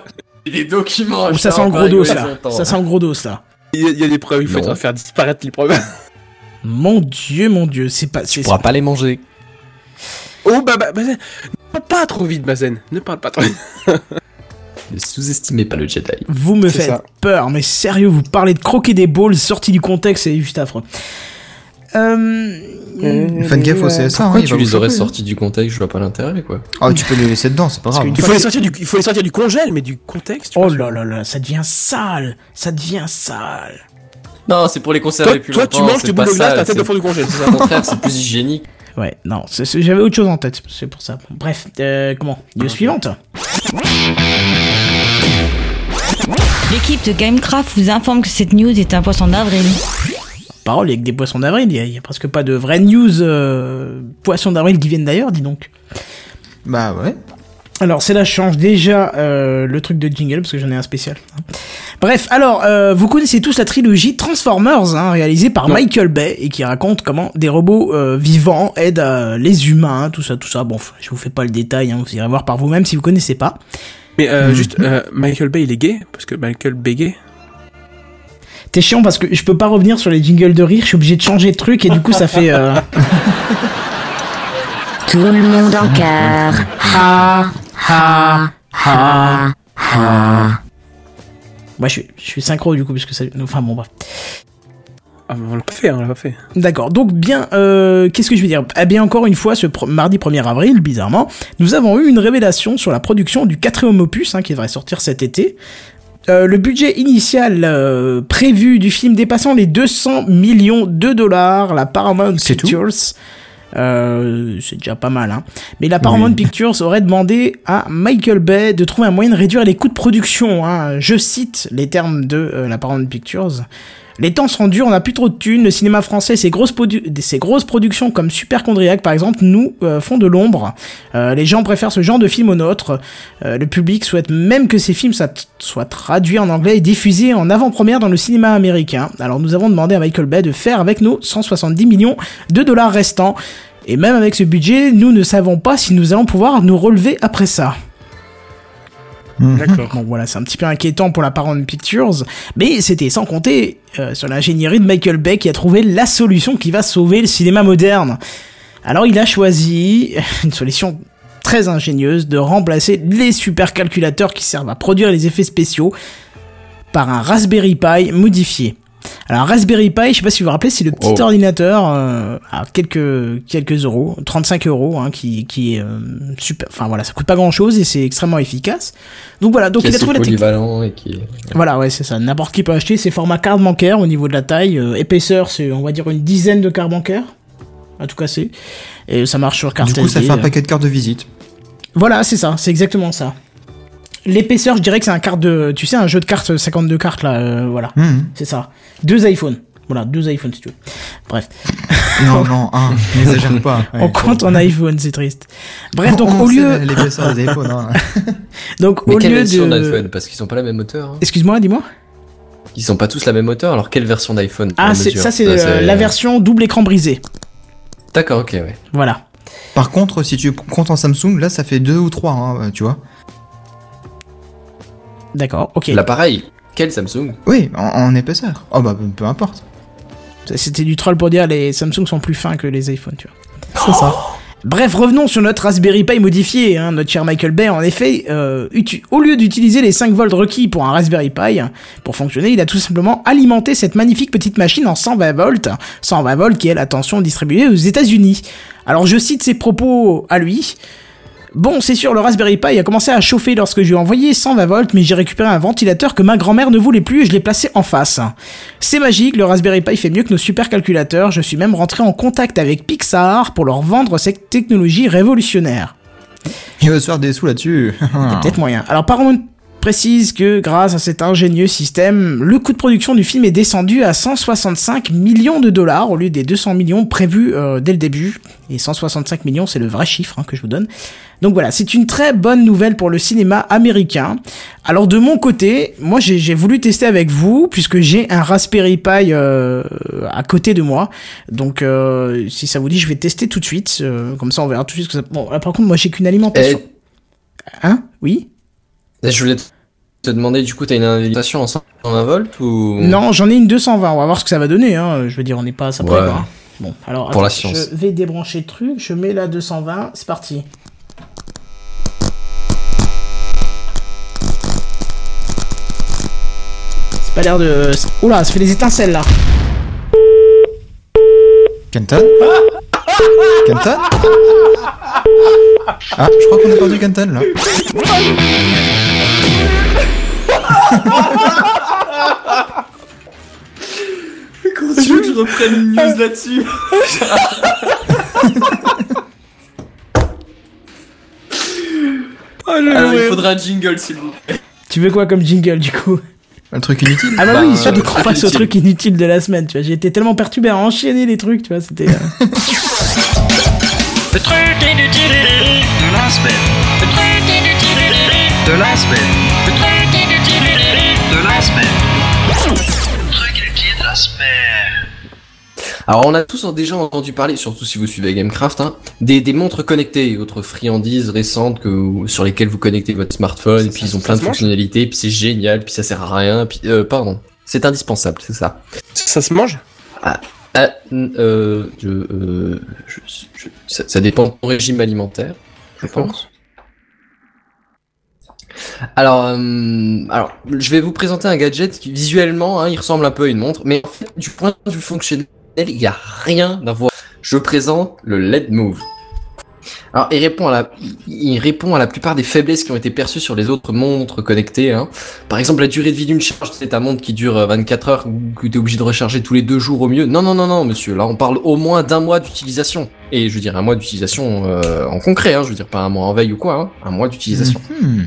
D: Et des documents.
B: ça sent le gros dos, là.
D: longtemps.
B: Ça sent le gros dos, là.
C: Il y, a, il y a des preuves, il faut
D: Non.
C: faire disparaître les preuves.
B: Mon dieu, mon dieu, c'est pas.
D: Tu pourras pas les manger.
C: Oh bah, bah, Mazen, ne parle pas trop vite, Mazen. Ne parle pas trop vite.
D: Ne sous-estimez pas le Jedi.
B: Vous me faites
C: ça.
B: peur, mais sérieux, vous parlez de croquer des balls sortis du contexte, c'est juste affreux. Euh,
E: Fun au CSA, hein,
D: Pourquoi tu les aurais
E: hein.
D: sortis du contexte Je vois pas l'intérêt, quoi.
E: Ah, tu peux les laisser dedans, c'est pas grave.
C: Il faut, les sortir du, il faut les sortir du congèle, mais du contexte. tu
B: Oh là là là, ça devient sale, ça devient sale.
D: Non, c'est pour les conserver
C: Toi,
D: plus
C: toi,
D: longtemps.
C: tu manges
D: pas
C: boules de glace, ta tête au fond du congèle, c'est
D: Au
C: ça
D: contraire, c'est plus hygiénique.
B: Ouais, non, j'avais autre chose en tête, c'est pour ça. Bref, euh, comment? News suivante.
F: L'équipe de Gamecraft vous informe que cette news est un poisson d'avril.
B: Parole, il y a que des poissons d'avril, il y, a- il y a presque pas de vraies news euh, poissons d'avril qui viennent d'ailleurs, dis donc.
E: Bah ouais.
B: Alors, c'est là, je change déjà euh, le truc de jingle parce que j'en ai un spécial. hein. Bref, alors, euh, vous connaissez tous la trilogie Transformers, hein, réalisée par Michael Bay et qui raconte comment des robots euh, vivants aident euh, les humains, tout ça, tout ça. Bon, je vous fais pas le détail, hein, vous irez voir par vous-même si vous connaissez pas.
C: Mais euh,
B: Mhm.
C: juste, euh, Michael Bay, il est gay? Parce que Michael Bay gay
B: T'es chiant parce que je peux pas revenir sur les jingles de rire, je suis obligé de changer de truc et du coup ça fait... Euh...
H: Tout le monde en cœur. Ha, ha, ha, ha.
B: Moi je suis, je suis synchro du coup parce que ça... Enfin bon bref.
C: Ah, mais on l'a pas fait, on l'a pas fait.
B: D'accord. Donc bien, euh, qu'est-ce que je veux dire? Eh bien encore une fois, ce mardi 1er avril, bizarrement, nous avons eu une révélation sur la production du quatrième opus hein, qui devrait sortir cet été. Euh, le budget initial euh, prévu du film dépassant les 200 millions de dollars, la Paramount Pictures. Euh, c'est déjà pas mal, hein. Mais la Paramount Pictures aurait demandé à Michael Bay de trouver un moyen de réduire les coûts de production. Hein. Je cite les termes de la Paramount Pictures. Les temps sont durs, on n'a plus trop de thunes. Le cinéma français, ces grosses, ces grosses productions comme Superchondriac, par exemple, nous euh, font de l'ombre. Euh, les gens préfèrent ce genre de film au nôtre. Euh, le public souhaite même que ces films soient traduits en anglais et diffusés en avant-première dans le cinéma américain. Alors nous avons demandé à Michael Bay de faire avec nos 170 millions de dollars restants. Et même avec ce budget, nous ne savons pas si nous allons pouvoir nous relever après ça.
C: D'accord.
B: Donc voilà, c'est un petit peu inquiétant pour la Paramount Pictures, mais c'était sans compter euh, sur l'ingénierie de Michael Bay qui a trouvé la solution qui va sauver le cinéma moderne. Alors il a choisi une solution très ingénieuse de remplacer les supercalculateurs qui servent à produire les effets spéciaux par un Raspberry Pi modifié. Alors Raspberry Pi, je sais pas si vous vous rappelez, c'est le petit
D: Oh.
B: ordinateur euh, à quelques quelques euros, 35 euros, hein, qui qui est euh, super. Enfin voilà, ça coûte pas grand chose et c'est extrêmement efficace. Donc voilà, donc
D: Qui est
B: il a trouvé la technique.
D: et qui.
B: Voilà, ouais, c'est ça. N'importe qui peut acheter. C'est format carte bancaire au niveau de la taille. Euh, épaisseur, c'est on va dire une dizaine de cartes bancaires. À tout casser. Et ça marche sur carte
E: Du coup, ça fait un paquet de cartes de visite.
B: Voilà, c'est ça. C'est exactement ça. L'épaisseur, je dirais que c'est un carte de, tu sais, un jeu de cartes 52 cartes là. euh, voilà,
E: Mhm.
B: c'est ça. Deux iPhones. Voilà, deux iPhones si tu veux. Bref,
E: Non, non, un. N'exagère pas. Ouais,
B: on compte en iPhone, c'est triste. Bref, donc
E: On
B: au lieu,
E: L'épaisseur des iPhones. hein.
B: donc
D: Mais
B: au
D: quelle
B: lieu
D: version
B: de,
D: d'iPhone Parce qu'ils sont pas la même hauteur. hein.
B: excuse-moi, dis-moi.
D: Ils sont pas tous la même hauteur, alors quelle version d'iPhone
B: Ah, c'est- ça c'est euh, la version double écran brisé.
D: D'accord, ok, ouais.
B: Voilà.
E: Par contre, si tu comptes en Samsung, là, ça fait deux ou trois, hein, tu vois.
B: D'accord. Ok.
D: L'appareil, quel Samsung?
E: Oui, en, en épaisseur. Oh bah, peu importe.
B: C'était du troll pour dire les Samsung sont plus fins que les iPhones, tu vois.
E: C'est ça.
B: Bref, revenons sur notre Raspberry Pi modifié, hein, notre cher Michael Bay. En effet, euh, au lieu d'utiliser les 5 volts requis pour un Raspberry Pi pour fonctionner, il a tout simplement alimenté cette magnifique petite machine en 120 volts. 120 volts qui est la tension distribuée aux États-Unis. Alors je cite ses propos à lui. Bon, c'est sûr, le Raspberry Pi a commencé à chauffer lorsque je lui ai envoyé 120 volts, mais j'ai récupéré un ventilateur que ma grand-mère ne voulait plus et je l'ai placé en face. C'est magique, le Raspberry Pi fait mieux que nos supercalculateurs, je suis même rentré en contact avec Pixar pour leur vendre cette technologie révolutionnaire.
E: Il va se faire des sous là-dessus.
B: Il y a peut-être moyen. Alors Paramount précise que grâce à cet ingénieux système, le coût de production du film est descendu à 165 millions de dollars au lieu des 200 millions prévus euh, dès le début. Et 165 millions, c'est le vrai chiffre hein, que je vous donne. Donc voilà, c'est une très bonne nouvelle pour le cinéma américain. Alors de mon côté, moi j'ai voulu tester avec vous puisque j'ai un Raspberry Pi euh, à côté de moi. Donc euh, si ça vous dit, je vais tester tout de suite. euh, comme ça, on verra tout de suite. Ce que ça... Bon, là, par contre, moi j'ai qu'une alimentation. Hein? Oui?
D: Eh, Je voulais te- du coup, t'as une alimentation en 120 volts ou?
B: Non, j'en ai une 220. On va voir ce que ça va donner. Hein. Je veux dire, on n'est pas à ça près.
D: Ouais.
B: quoi, hein. Bon, alors
D: Pour la science.
B: Je vais débrancher le truc. Je mets la 220. C'est parti. C'est pas l'air de. Oula, ça fait des étincelles là.
E: Kenton? Kenton? Ah, je crois qu'on a perdu Kenton là.
D: Comment tu veux que je reprenne une news là-dessus
C: Oh,
D: Alors, il faudra un jingle, s'il vous plaît.
B: Tu veux quoi comme jingle du coup
E: Un truc inutile.
B: Ah bah,
D: Bah,
B: oui, surtout
D: euh,
B: qu'on passe au truc inutile de la semaine, tu vois. J'ai été tellement perturbé à enchaîner les trucs, tu vois, c'était... euh,
A: Le truc inutile de la semaine. Le truc inutile de la semaine.
D: Alors, on a tous déjà entendu parler, surtout si vous suivez Gamecraft, hein, des, des montres connectées et autres friandises récentes que, sur lesquelles vous connectez votre smartphone, et puis ils ont plein de fonctionnalités, puis c'est génial, puis ça sert à rien, puis, euh, pardon. C'est indispensable, c'est ça.
C: Ça se mange?
D: Ah, n- euh, je, euh, je, je- ça, ça dépend de ton régime alimentaire, je pense. Alors, euh, alors, je vais vous présenter un gadget qui visuellement, hein, il ressemble un peu à une montre, mais du point de vue fonctionnel, il n'y a rien à voir. Je présente le LED Move. Alors, il répond à la, il répond à la plupart des faiblesses qui ont été perçues sur les autres montres connectées. Hein. Par exemple, la durée de vie d'une charge, c'est ta montre qui dure euh, 24 heures, que tu es obligé de recharger tous les deux jours au mieux. Non, non, non, non, monsieur. Là, on parle au moins d'un mois d'utilisation. Et je veux dire, un mois d'utilisation euh, en concret, hein, je veux dire, pas un mois en veille ou quoi, hein, un mois d'utilisation.
E: Hmm.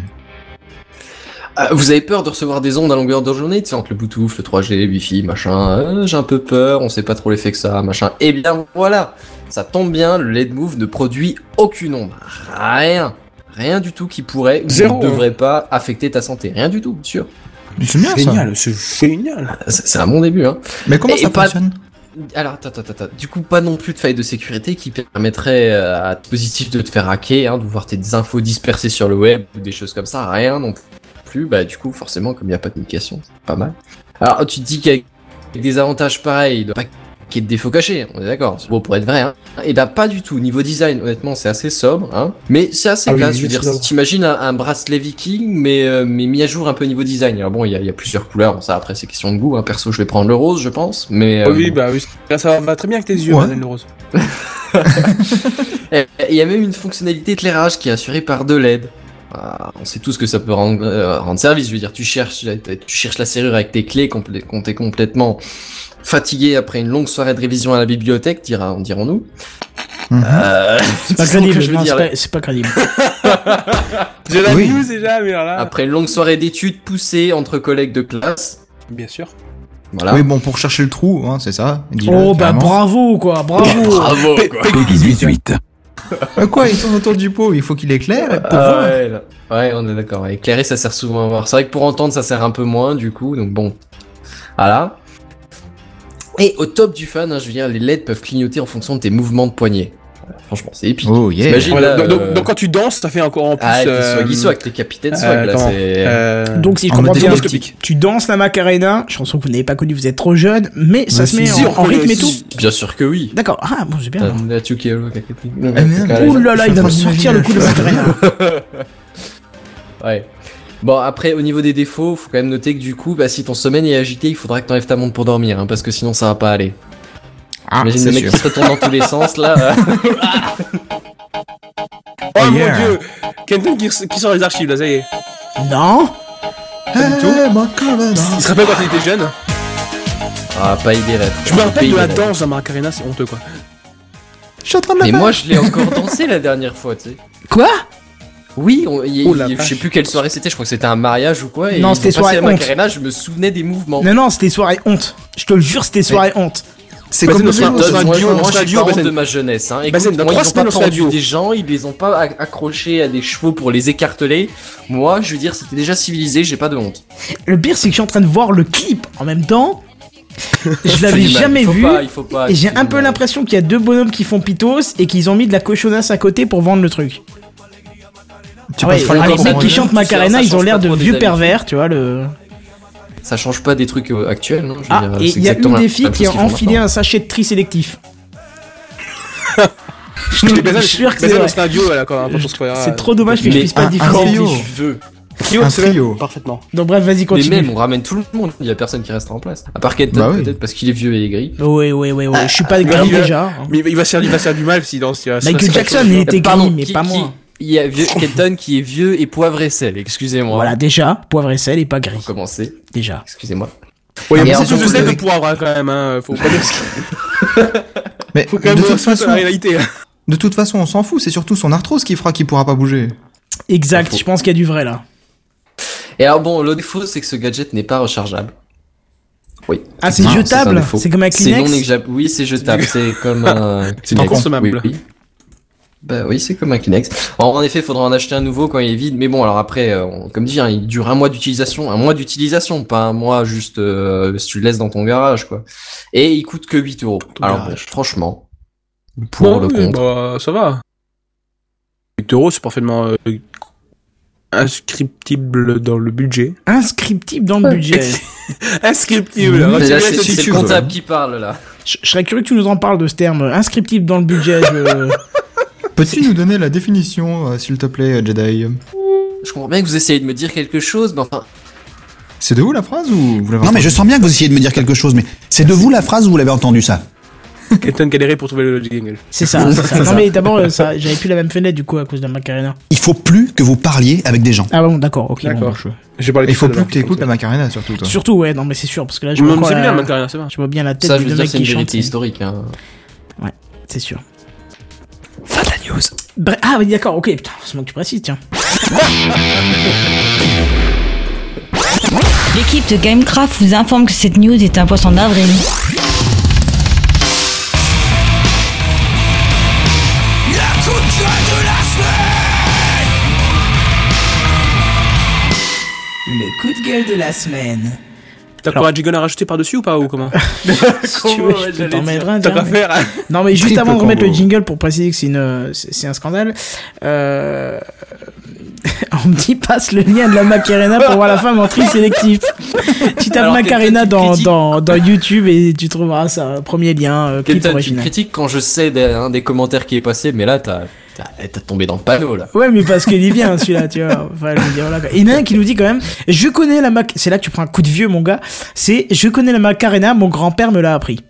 D: Euh, vous avez peur de recevoir des ondes à longueur de journée, tu sais, entre le Bluetooth, le 3G, le Wi-Fi, machin, euh, j'ai un peu peur, on sait pas trop l'effet que ça machin. Eh bien voilà, ça tombe bien, le LED Move ne produit aucune onde. Rien. Rien du tout qui pourrait ou ne devrait pas affecter ta santé. Rien du tout, sûr.
E: C'est bien.
C: Génial, c'est génial.
D: C'est c'est un bon début, hein.
E: Mais comment
D: Et
E: ça
D: pas-
E: fonctionne
D: Alors, attends, attends, attends. Du coup, pas non plus de faille de sécurité qui permettrait euh, à ton dispositif de te faire hacker, hein, de voir tes infos dispersées sur le web ou des choses comme ça. Rien non plus. Bah, du coup, forcément, comme il n'y a pas de communication, c'est pas mal. Alors, tu te dis qu'avec des avantages pareils, il doit pas qu'il y ait de défauts cachés, on est d'accord, c'est beau pour être vrai, hein. Et bah, pas du tout. Niveau design, honnêtement, c'est assez sobre, hein. Mais c'est assez
C: Ah oui,
D: classe, je
C: oui,
D: veux dire,
C: c'est
D: si t'imagines un, un bracelet viking, mais, euh, mais mis à jour un peu niveau design. Alors bon, il y a, il y a plusieurs couleurs, bon, ça après c'est question de goût, hein. Perso, je vais prendre le rose, je pense, mais. euh,
C: oui, bah oui. Ça va très bien avec tes yeux,
E: Ouais.
C: Madeleine Rose.
D: Il y a même une fonctionnalité éclairage qui est assurée par deux LED. Ah, on sait tous que ça peut rendre, euh, rendre service. Je veux dire, tu cherches, tu cherches la serrure avec tes clés quand t'es complètement fatigué après une longue soirée de révision à la bibliothèque, dira, dirons-nous.
E: Mhm.
D: Euh,
B: C'est pas
D: c'est
B: crédible, c'est pas, c'est crédible.
C: J'ai la
E: Oui.
C: news déjà, mais alors là.
D: Après une longue soirée d'études poussées entre collègues de classe.
C: Bien sûr.
D: Voilà.
E: Oui, bon, pour chercher le trou, hein, c'est ça.
B: Oh bah bravo quoi, bravo
D: Bravo, quoi.
G: Peggy 18.
E: Euh, quoi, il tourne autour du pot, il faut qu'il éclaire pour
D: Ah
E: voir.
D: ouais, là. ouais, on est d'accord. Éclairer, ça sert souvent à voir. C'est vrai que pour entendre, ça sert un peu moins, du coup. Donc bon, voilà. Et au top du fan, hein, je veux dire, les LED peuvent clignoter en fonction de tes mouvements de poignet. Franchement, c'est épique.
E: Oh yeah.
D: T'imagines,
C: Voilà,
D: là,
C: donc, donc-
D: euh,
C: donc quand tu danses, ça fait encore en plus.
D: Ah, t'es
C: euh,
D: swaggy swag, t'es capitaine swag,
C: euh,
D: là,
C: comment
D: c'est...
C: euh,
B: Donc si je
E: En
B: comprends bien, tu danses la Macarena, chanson que vous n'avez pas connue, vous êtes trop jeune, mais ça se
E: si,
B: met
C: si,
B: en, rythme et tout.
D: Bien sûr que oui.
B: D'accord, ah bon c'est bien. Ouh là là, il va sortir le coup de Macarena.
D: Ouais. Bon, après, au niveau des défauts, faut quand même noter que du coup, bah, si ton sommeil est agité, il faudra que t'enlèves ta montre pour dormir, hein, parce que sinon ça va pas aller.
E: Ah,
D: Imagine
E: c'est
D: le mec
E: sûr.
D: qui se retourne dans tous les sens, là.
C: Oh
E: Oh,
C: mon
E: yeah.
C: dieu Kenton qui, qui sort les archives là, ça y est.
B: Non
E: Eh, Macarena.
C: Il se rappelle quand il était jeune
D: ah, pas idée, rêve.
C: Je me rappelle de la danse à Macarena, c'est honteux quoi.
E: Je suis en train de la
D: Mais moi, je l'ai encore dansé la dernière fois, tu sais.
B: Quoi?
D: Oui, on- il y-
C: Oh
D: je sais plus quelle soirée c'était, je crois que c'était un mariage ou quoi. Et
B: Non, c'était soirée honte.
D: Macarena, je me souvenais des mouvements.
B: Non, non, c'était soirée honte. Je te le jure, c'était soirée honte.
E: C'est
C: Bah,
E: comme
C: on sera
D: de ma jeunesse. Hein. Écoute,
C: Bazen, dans
D: moi,
C: trois
D: ils ont pas des gens, ils les ont pas acc- accrochés à des chevaux pour les écarteler. Moi, je veux dire, c'était déjà civilisé, j'ai pas de honte.
B: Le pire, c'est que je suis en train de voir le clip en même temps. Je l'avais
D: Il faut
B: jamais
D: pas,
B: vu.
D: il faut pas,
B: Et j'ai un peu l'impression qu'il y a deux bonhommes qui font pitos et qu'ils ont mis de la cochonasse à côté pour vendre le truc.
E: Tu
B: ouais, les mecs qui
E: manger.
B: chantent Macarena, ils ont l'air de vieux pervers, tu vois. le.
D: Ça change pas des trucs euh, actuels, non Je veux
B: Ah,
D: dire,
B: et il y a une des filles
D: même
B: qui a enfilé un sachet de tri sélectif.
C: Je
B: te jure que c'est vrai.
C: C'est un duo là quand croira.
B: C'est trop dommage que je
D: Mais
B: puisse pas
E: trio.
D: je veux.
C: Trio,
E: Un
C: c'est
E: trio.
C: Parfaitement.
B: Donc bref, vas-y,
D: Mais
B: continue.
D: même, on ramène tout le monde, il y a personne qui restera en place. À part Kenton,
E: Bah oui.
D: peut-être parce qu'il est vieux et aigri.
B: Oui, oui, oui, oui. Je suis pas
C: Ah,
B: gris
C: il va-
B: déjà.
C: Mais il va se faire, il va se faire du mal si dans ce
B: Michael Jackson, il était gris, mais pas moi.
D: Il y a vieux, Kenton qui est vieux et poivre et sel, excusez-moi.
B: Voilà, déjà, poivre et sel et pas
D: Pour
B: gris.
D: commencer,
B: Déjà.
D: excusez-moi.
C: Ouais, il y
E: Mais
C: a
E: c'est surtout
C: sel de poivre hein, quand même. Hein. Faut pas dire ce qu'il
E: Mais
C: faut quand même
E: de toute
C: ça, c'est la
E: façon,
C: réalité. hein.
E: de toute façon, on s'en fout. C'est surtout son arthrose qui fera qu'il pourra pas bouger.
B: Exact, je pense qu'il y a du vrai là.
D: Et alors bon, le défaut, c'est que ce gadget n'est pas rechargeable. Oui.
B: Ah, c'est
D: Ah, un
B: jetable. C'est comme un
D: C'est non
B: Kleenex.
D: Oui, c'est jetable. C'est comme un.
C: C'est
D: Kleenex.
C: consommable.
D: Oui, oui. Bah oui, c'est comme un Kleenex. En, en effet, il faudra en acheter un nouveau quand il est vide. Mais bon, alors après, euh, comme dit, hein, il dure un mois d'utilisation, un mois d'utilisation, pas un mois juste euh, si tu le laisses dans ton garage, quoi. Et il coûte que 8 euros. Alors bon, franchement, pour
C: Bon,
D: le
C: oui,
D: compte.
C: bah, ça va. 8 euros, c'est parfaitement euh, inscriptible dans le budget.
B: Inscriptible dans le budget.
C: Inscriptible.
E: Mmh.
D: c'est le comptable qui parle là.
B: Je, je serais curieux que tu nous en parles de ce terme. Inscriptible dans le budget. Je...
E: Peux-tu nous donner la définition, euh, s'il te plaît, Jedi
D: Je comprends bien que vous essayez de me dire quelque chose, mais enfin,
E: C'est de vous la phrase ou vous l'avez
J: Non mais je sens bien que vous essayez de me dire quelque chose, mais c'est de vous la phrase ou vous l'avez entendu ça?
C: Kenton galéré pour trouver le jingle.
B: C'est ça, c'est ça. Non mais d'abord, euh, ça, j'avais plus la même fenêtre du coup à cause de la Macarena.
J: Il faut plus que vous parliez avec des gens.
B: Ah bon, d'accord, ok. bon,
C: D'accord.
B: bah, je-
C: J'ai parlé
E: Il faut plus que t'écoutes la. Macarena, surtout toi.
B: Surtout, ouais, non mais c'est sûr, parce que là je vois, encore
C: c'est
B: la-
C: bien, Macarena, c'est vrai.
B: je vois bien la tête
D: ça,
B: du
D: c'est
B: qui
D: vérité
B: c'est-
D: historique. Hein.
B: C'est sûr.
J: Fin de la news.
B: Bref, ah oui, d'accord, ok, putain, c'est moi que tu précises, tiens.
F: L'équipe de Gamecraft vous informe que cette news est un poisson d'avril.
B: Le coup de gueule de la semaine.
C: T'as un jingle à rajouter par-dessus ou pas ou comment
B: Si tu veux, je peux t'en mettre un,
C: T'as
B: tiens,
C: qu'à
B: mais-
C: faire. hein.
B: Non mais juste avant de remettre le jingle pour préciser que c'est une c'est un scandale, euh... on me dit passe le lien de la Macarena pour voir la femme en tri sélectif. tu tapes Macarena dans, dans, dans YouTube et tu trouveras ça, premier lien, euh, clip
D: Kenton, tu
B: original.
D: critiques quand je sais des, des commentaires qui est passé, mais là, t'as t'as- t'as tombé dans le panneau là.
B: Ouais mais parce qu'il est bien celui-là, tu vois. Enfin, je veux dire, voilà, quoi. Il y en a un qui nous dit quand même, je connais la Mac... C'est là que tu prends un coup de vieux mon gars, c'est je connais la Macarena, mon grand-père me l'a appris.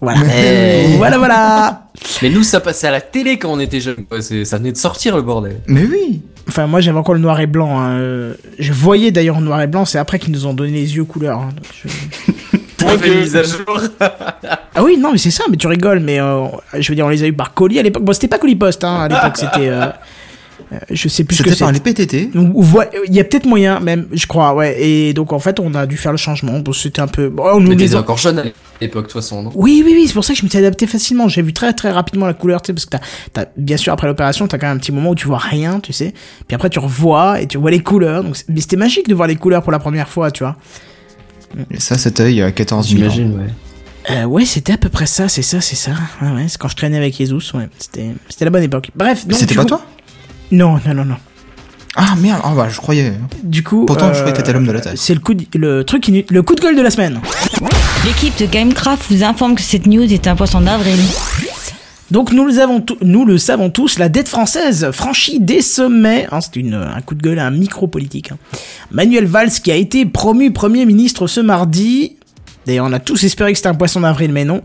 B: Voilà.
D: Eh.
B: Voilà, voilà.
D: Mais nous, ça passait à la télé quand on était jeunes. quoi. C'est- Ça venait de sortir le bordel.
E: Mais oui
B: Enfin, moi j'avais encore le noir et blanc. hein. Euh, Je voyais d'ailleurs en noir et blanc, c'est après qu'ils nous ont donné les yeux couleur. hein. Donc, je-
D: On fait une mise à jour.
B: Ah oui, non, mais c'est ça, mais tu rigoles, mais euh, je veux dire, on les a eu par colis à l'époque. Bon, c'était pas colis poste, hein, à l'époque, c'était. euh, euh, je sais plus ce que
E: C'était par les PTT.
B: Il y a peut-être moyen, même, je crois, ouais. Et donc, en fait, on a dû faire le changement. Bon, c'était un peu. Bon, on nous
D: Mais
B: les
D: t'étais encore jeune à l'époque, de toute façon, non?
B: Oui, oui, oui, c'est pour ça que je me suis adapté facilement. J'ai vu très, très rapidement la couleur, tu sais, parce que t'as, t'as, bien sûr, après l'opération, t'as quand même un petit moment où tu vois rien, tu sais. Puis après, tu revois et tu vois les couleurs. Donc, mais c'était magique de voir les couleurs pour la première fois, tu vois.
E: Et ça, c'était il y a 14 000 ans.
D: J'imagine, ouais.
B: Euh, ouais, c'était à peu près ça, c'est ça, c'est ça. Ouais, ouais, c'est quand je traînais avec Jesus, ouais. C'était, c'était la bonne époque. Bref, donc.
E: C'était pas
B: coup-
E: toi?
B: Non, non, non, non.
E: Ah merde, ah bah je croyais.
B: Du coup.
E: Pourtant, je
B: euh,
E: croyais que t'étais l'homme de la taille.
B: C'est le coup, de- le truc, inut- le coup de gueule de la semaine.
F: L'équipe de Gamecraft vous informe que cette news est un poisson d'avril.
B: Donc nous le, avons tou- nous le savons tous, la dette française franchit des sommets. Hein, c'est un coup de gueule, un micro-politique. hein. Manuel Valls qui a été promu Premier ministre ce mardi. D'ailleurs, on a tous espéré que c'était un poisson d'avril, mais non.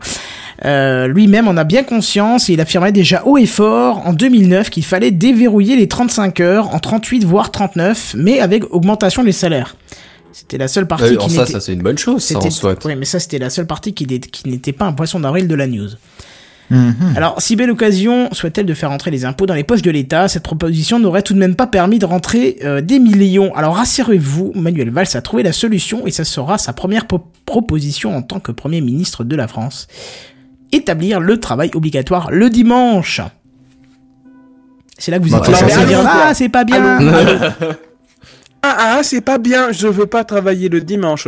B: Euh, Lui-même en a bien conscience et il affirmait déjà haut et fort en 2009 qu'il fallait déverrouiller les 35 heures en 38 voire 39, mais avec augmentation des salaires. C'était la seule partie
D: Euh,
B: qui
D: ça, c'est une bonne chose, ça, en
B: C'était,
D: soit.
B: ouais, mais ça c'était la seule partie qui n'était pas un poisson d'avril de la news.
E: Mhm.
B: Alors, si belle occasion soit-elle de faire rentrer les impôts dans les poches de l'État, cette proposition n'aurait tout de même pas permis de rentrer euh, des millions. Alors, rassurez-vous, Manuel Valls a trouvé la solution et ça sera sa première po- proposition en tant que Premier ministre de la France. Établir le travail obligatoire le dimanche. C'est là que vous
E: Bah,
B: êtes tous
E: ça,
B: à
E: c'est
B: dire
C: bien.
B: Ah, c'est pas bien
C: Ah, ah, c'est pas bien, je veux pas travailler le dimanche.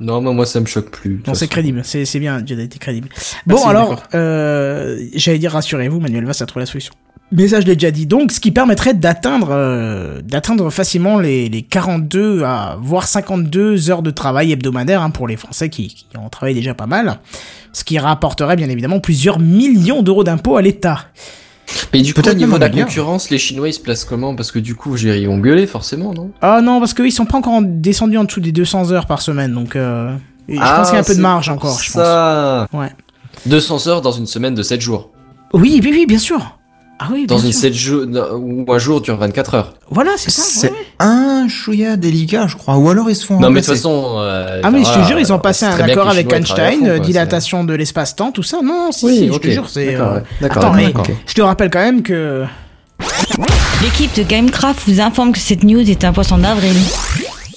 D: Non, mais moi, ça me choque plus.
B: Non, c'est crédible, c'est c'est bien, Jedi, t'es crédible. Bon,
C: Merci,
B: alors, euh, j'allais dire, rassurez-vous, Manuel Valls a trouvé la solution. Mais ça, je l'ai déjà dit. Donc, ce qui permettrait d'atteindre euh, d'atteindre facilement les, les 42 à voire 52 heures de travail hebdomadaire hein, pour les Français qui, qui en travaillent déjà pas mal. Ce qui rapporterait bien évidemment plusieurs millions d'euros d'impôts à l'État.
D: Mais du coup, au niveau de la concurrence, les Chinois ils se placent comment? Parce que du coup, ils vont gueuler forcément, non?
B: Ah non, parce qu'ils sont pas encore descendus en dessous des 200 heures par semaine, donc euh, je pense qu'il y a un peu de marge encore, je pense.
D: Ah, Ça
B: Ouais.
D: 200 heures dans une semaine de 7 jours.
B: Oui, oui, oui, bien sûr. Ah oui,
D: Dans une
B: sûr.
D: 7 jours, ou un jour dure 24 heures.
B: Voilà, c'est ça.
E: Un chouïa délicat, je crois. Ou alors ils se font
D: Non, mais de toute façon. euh,
B: Ah mais je te jure, ils ont
D: euh,
B: passé un accord avec Einstein,
D: fond,
B: euh,
D: quoi,
B: dilatation de l'espace-temps, tout ça. Non, si,
D: Oui,
B: si,
D: ok.
B: je te jure, c'est.
D: D'accord,
B: euh, Attends, mais
E: d'accord.
B: je te rappelle quand même que.
F: L'équipe de Gamecraft vous informe que cette news est un poisson d'avril.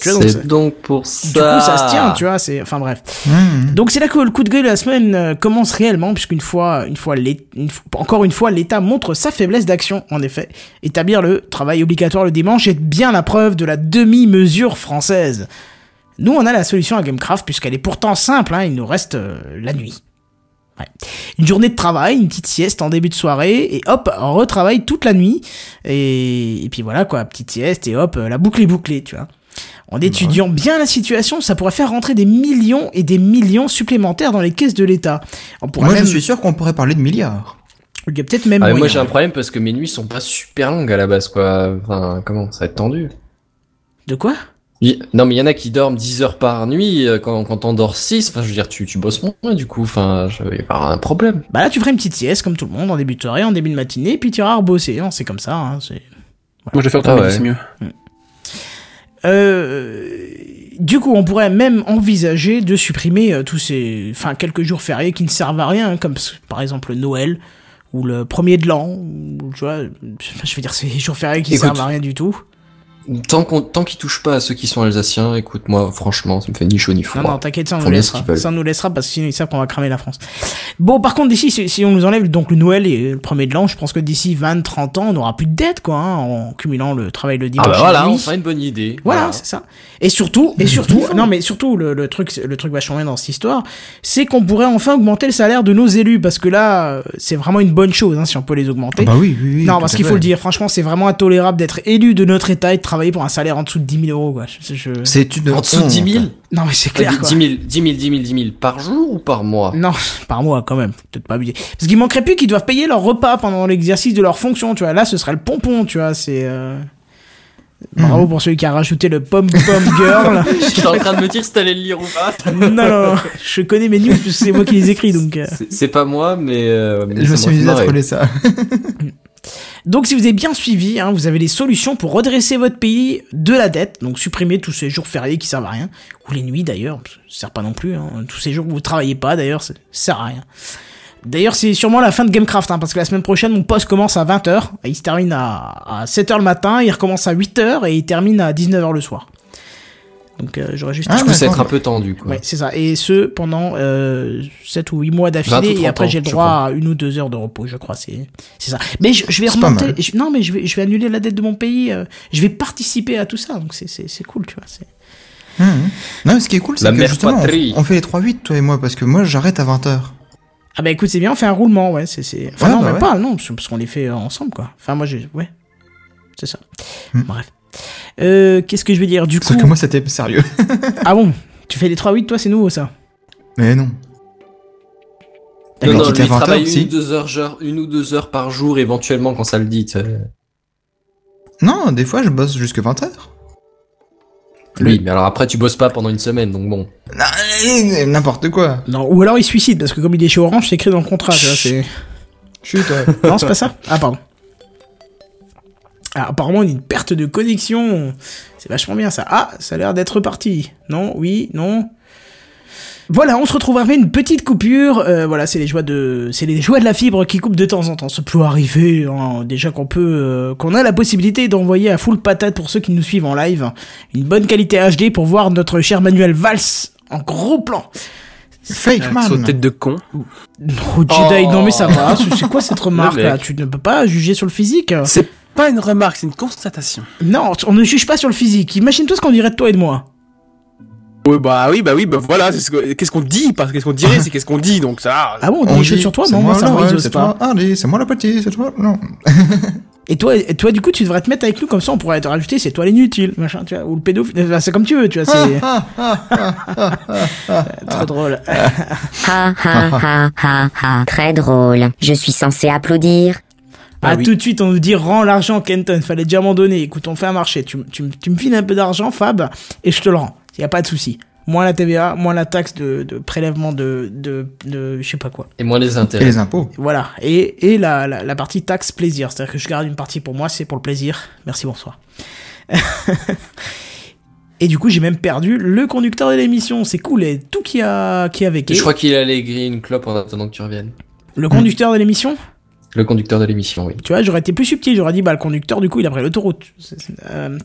B: Donc,
D: C'est donc pour ça.
B: Du coup, ça se tient, tu vois. C'est, enfin bref.
E: Mmh.
B: Donc c'est là que le coup de gueule de la semaine euh, commence réellement, puisqu'une fois, une fois, une fois- encore une fois, l'État montre sa faiblesse d'action. En effet, établir le travail obligatoire le dimanche est bien la preuve de la demi-mesure française. Nous, on a la solution à Gamecraft, puisqu'elle est pourtant simple. Hein, il nous reste euh, la nuit. Ouais. Une journée de travail, une petite sieste en début de soirée, et hop, on retravaille toute la nuit. Et, et puis voilà quoi, petite sieste, et hop, euh, la boucle est bouclée, tu vois. En étudiant bien la situation, ça pourrait faire rentrer des millions et des millions supplémentaires dans les caisses de l'État.
E: Moi,
B: même...
E: je suis sûr qu'on pourrait parler de milliards.
B: Il y a peut-être même
D: Ah, mais moi j'ai un problème parce que mes nuits sont pas super longues à la base quoi. Enfin, comment Ça va être tendu?
B: De quoi?
D: Il- Non mais il y en a qui dorment 10 heures par nuit euh, quand, quand t'en dors 6. Enfin je veux dire tu, tu bosses moins du coup. Enfin je vais y avoir un problème.
B: Bah là, tu ferais une petite sieste comme tout le monde en début de soirée, en début de matinée, puis tu iras rebosser. hein, c'est comme ça. Hein, c'est...
C: Moi, je vais faire
D: Ah
C: ton
D: ouais.
C: c'est mieux.
B: Euh, du coup, on pourrait même envisager de supprimer euh, tous ces, enfin, quelques jours fériés qui ne servent à rien, hein, comme par exemple Noël ou le premier de l'an, ou, tu vois. Je veux dire, ces jours fériés qui
D: Écoute.
B: servent à rien du tout.
D: Tant qu'on tant qu'ils touchent pas à ceux qui sont alsaciens, écoute moi franchement ça me fait ni chaud ni froid.
B: Non, non, t'inquiète, ça on nous laissera. Ça on nous laissera parce que sinon ils savent qu'on va cramer la France. Bon, par contre, d'ici, si, si on nous enlève donc le Noël et le premier de l'an, je pense que d'ici 20-30 ans, on n'aura plus de dette, quoi, hein, en cumulant le travail le
D: Ah
B: dimanche.
D: bah
B: et
D: voilà, on fera une bonne idée.
B: Voilà, c'est ça. Et surtout, et surtout, non mais surtout le, le truc, le truc vachement bien dans cette histoire, c'est qu'on pourrait enfin augmenter le salaire de nos élus parce que là, c'est vraiment une bonne chose hein, si on peut les augmenter.
E: bah oui, oui, oui.
B: non, parce qu'il faut le dire, franchement, c'est vraiment intolérable d'être élu de notre État et de travailler pour un salaire en dessous de 10 000 euros, quoi. Je- je-
E: C'est une
D: En dessous de 10 000
B: Non mais c'est
D: Ah,
B: clair,
D: 10
B: quoi.
D: 000, 10 000, 10 000, 10 000 par jour ou par mois?
B: Non, par mois quand même, peut-être pas abuser. Parce qu'il manquerait plus qu'ils doivent payer leur repas pendant l'exercice de leur fonction, tu vois. Là, ce serait le pompon, tu vois. C'est euh... bravo pour celui qui a rajouté le pom pom girl.
D: J'étais en train de me dire si t'allais le lire ou pas.
B: non, non, non, je connais mes news c'est moi qui les écris, donc. euh.
D: C'est- pas moi, mais. euh, mais
E: Je me suis mis à troller ça.
B: Donc, si vous avez bien suivi, hein, vous avez les solutions pour redresser votre pays de la dette. Donc, supprimer tous ces jours fériés qui servent à rien, ou les nuits d'ailleurs, ça sert pas non plus. Hein. Tous ces jours où vous travaillez pas, d'ailleurs, ça sert à rien. D'ailleurs, c'est sûrement la fin de Gamecraft, hein, parce que la semaine prochaine, mon poste commence à 20h, et il se termine à, à 7h le matin, il recommence à 8h, et il termine à 19h le soir. Donc, euh, j'aurais juste...
E: Ah, d'accord.
D: être un peu tendu, quoi.
B: Ouais, c'est ça. Et ce, pendant euh, 7 ou 8 mois
D: 20 ou
B: d'affilée, et
D: 30
B: après j'ai le
D: je
B: droit à une ou deux heures de repos, je crois. C'est c'est ça. Mais je, je vais remonter. je- non, mais je vais, je vais annuler la dette de mon pays. euh, je vais participer à tout ça. Donc c'est- c'est c'est cool, tu vois. c'est-
E: Hum. Non, mais ce qui est cool, c'est
D: La
E: que justement, on, on fait les 3-8, toi et moi, parce que moi, j'arrête à 20h.
B: Ah bah écoute, c'est bien, on fait un roulement, ouais. c'est c'est Enfin,
E: Ouais,
B: non,
E: bah
B: même
E: ouais.
B: pas, non, parce qu'on les fait euh, ensemble, quoi. Enfin, moi, j'ai. Ouais. C'est ça.
E: Hmm.
B: Bref. Euh, Qu'est-ce que je vais dire Du coup.
E: Sauf que moi, c'était sérieux.
B: Ah bon Tu fais les 3-8, toi, c'est nouveau, ça
E: Mais non.
D: Non, non, lui,
E: 20
D: travaille
E: heures,
D: une,
E: si.
D: ou deux heures, genre- une ou deux heures par jour, éventuellement, quand ça le dit.
E: Non, des fois, je bosse jusque 20h.
D: Oui, mais alors après, tu bosses pas pendant une semaine, donc bon.
E: N'importe quoi.
B: Non, ou alors il se suicide, parce que comme il est chez Orange, c'est écrit dans le contrat, tu vois, c'est.
E: Chut, toi.
B: Non, c'est pas ça Ah, pardon. Ah, apparemment, une perte de connexion. C'est vachement bien ça. Ah, ça a l'air d'être reparti. Non, oui, non. Voilà, on se retrouve après une petite coupure. Euh, voilà, c'est les joies de, c'est les joies de la fibre qui coupent de temps en temps. Ça peut arriver. hein. Déjà qu'on peut, euh, qu'on a la possibilité d'envoyer à full patate pour ceux qui nous suivent en live une bonne qualité HD pour voir notre cher Manuel Valls en gros plan.
E: Fake man.
C: tête de con.
B: Oh, Jedi,
D: Oh.
B: non mais ça va. C'est quoi cette remarque là. Tu ne peux pas juger sur le physique.
C: C'est pas une remarque, c'est une constatation.
B: Non, on ne juge pas sur le physique. Imagine-toi ce qu'on dirait de toi et de moi.
C: Oui, bah oui, bah oui, bah voilà, qu'est-ce qu'on dit, parce que qu'est-ce qu'on dirait, c'est qu'est-ce qu'on dit, donc ça.
B: Ah bon, on
E: On dit,
B: sur toi Non, moi, ça pas.
E: toi, Harley, c'est moi la petite, c'est toi, non.
B: Et toi, et toi, du coup, tu devrais te mettre avec nous comme ça, on pourrait te rajouter, c'est toi l'inutile, machin, tu vois, ou le pédophile. Enfin, c'est comme tu veux, tu vois, c'est très drôle.
H: Très drôle. Je suis censé applaudir.
B: Ah,
C: Ah oui.
B: tout de suite, on nous dit rends l'argent, Kenton. Fallait déjà m'en donner. Écoute, on fait un marché. Tu, tu, tu me files un peu d'argent, Fab, et je te le rends. Y a pas de souci. Moins la TVA, moins la taxe de, de prélèvement de, de, de, je sais pas quoi.
D: Et moins les
E: Et
D: intérêts.
E: les impôts.
B: Voilà. Et, et la, la, la partie taxe plaisir. C'est-à-dire que je garde une partie pour moi, c'est pour le plaisir. Merci, bonsoir. et du coup, j'ai même perdu le conducteur de l'émission. C'est cool. Et tout qui a, qui a avec.
D: Je crois qu'il allait griller une clope en attendant que tu reviennes.
B: Le conducteur de l'émission?
D: Le conducteur de l'émission, oui.
B: Tu vois, j'aurais été plus subtil. J'aurais dit, bah, le conducteur, du coup, il a pris l'autoroute. Euh,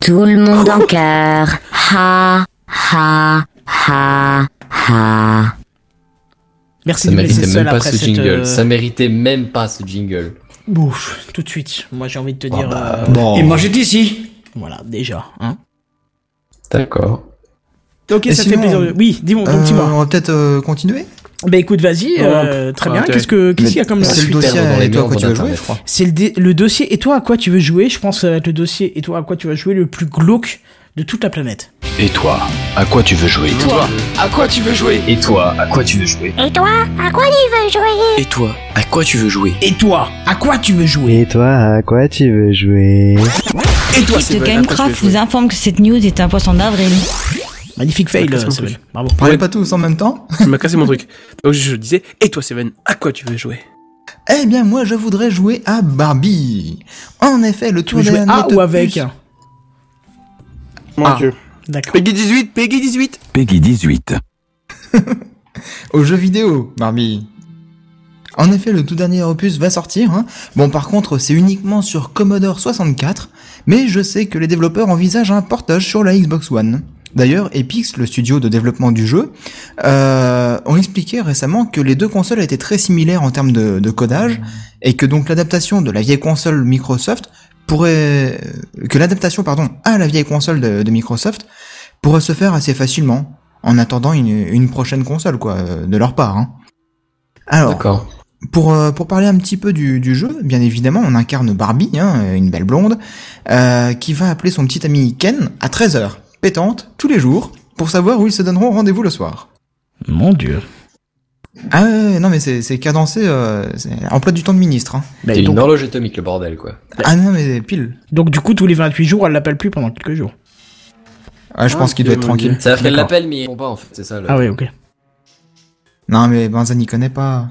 H: Tout le monde en cœur. Ha, ha, ha, ha.
B: Merci
D: Ça
B: de me laisser
D: méritait
B: seul
D: même pas
B: après
D: ce
B: cette.
D: jingle.
B: euh,
D: Ça méritait même pas ce jingle.
B: Ouf, tout de suite. Moi, j'ai envie de te dire. euh,
E: Bon.
I: Et moi j'étais ici.
B: Voilà, déjà. Hein.
D: D'accord.
B: Ok,
E: Et
B: ça
E: sinon,
B: fait plaisir. de- Oui, dis-moi,
E: Euh, on va peut-être euh, continuer?
B: Bah écoute, vas-y, euh, très
C: Ah,
B: bien. Qu'est-ce que qu'est-ce qu'il y a comme
E: C'est le dossier
D: perdre dans les
E: et toi à quoi tu vas jouer, je crois.
B: C'est le, dé- le dossier. Et toi, à quoi tu veux jouer Je pense que ça va être le dossier. Et toi, à quoi tu vas jouer le plus glauque de toute la planète
J: Et toi, à quoi tu veux jouer
K: Toi, à quoi tu veux jouer
J: Et toi, à quoi tu veux jouer
H: Et toi, à quoi tu veux jouer
K: Et toi, à quoi tu veux jouer
B: Et toi, à quoi tu veux jouer
L: Et toi, à quoi tu veux jouer
C: Et toi,
F: L'équipe de
C: veux
F: Gamecraft
C: jouer
F: vous informe que cette news est un poisson d'avril.
B: Magnifique fail, Seven. Bravo.
E: Parlez pas tous en même temps
C: Tu m'as cassé mon truc. Donc je, disais, et toi, Seven, à quoi tu veux jouer?
E: Eh bien, moi, je voudrais jouer à Barbie. En effet, le tour dernier
B: à ou
E: opus-
B: avec
C: Mon
E: Ah.
C: Dieu.
B: D'accord.
C: Peggy 18, Peggy 18
J: Peggy 18.
E: aux jeux vidéo, Barbie. En effet, le tout dernier opus va sortir. hein. Bon, par contre, c'est uniquement sur Commodore 64, mais je sais que les développeurs envisagent un portage sur la Xbox One. D'ailleurs, Epix, le studio de développement du jeu, euh, ont expliqué récemment que les deux consoles étaient très similaires en termes de, de codage, et que donc l'adaptation de la vieille console Microsoft pourrait, que l'adaptation pardon à la vieille console de, de Microsoft pourrait se faire assez facilement en attendant une, une prochaine console quoi de leur part. Hein. Alors,
D: D'accord.
E: pour, euh, pour parler un petit peu du, du jeu, bien évidemment, on incarne Barbie, hein, une belle blonde, euh, qui va appeler son petit ami Ken à 13h, pétante, tous les jours, pour savoir où ils se donneront rendez-vous le soir.
B: Mon dieu.
E: Ah ouais, non mais c'est c'est cadencé, euh, c'est emploi du temps de ministre. Hein.
B: Bah,
D: C'est
B: donc,
D: une horloge atomique, le bordel, quoi.
E: Ah non mais pile.
B: donc, du coup, tous les 28 jours, elle l'appelle plus pendant quelques jours.
E: Ouais, je pense
C: Ah,
E: qu'il doit être tranquille.
D: Ça qu'elle
B: D'accord.
D: l'appelle, mais il répond pas, en fait. C'est ça, le...
B: Ah oui, ok.
E: Non mais Benza n'y connaît pas.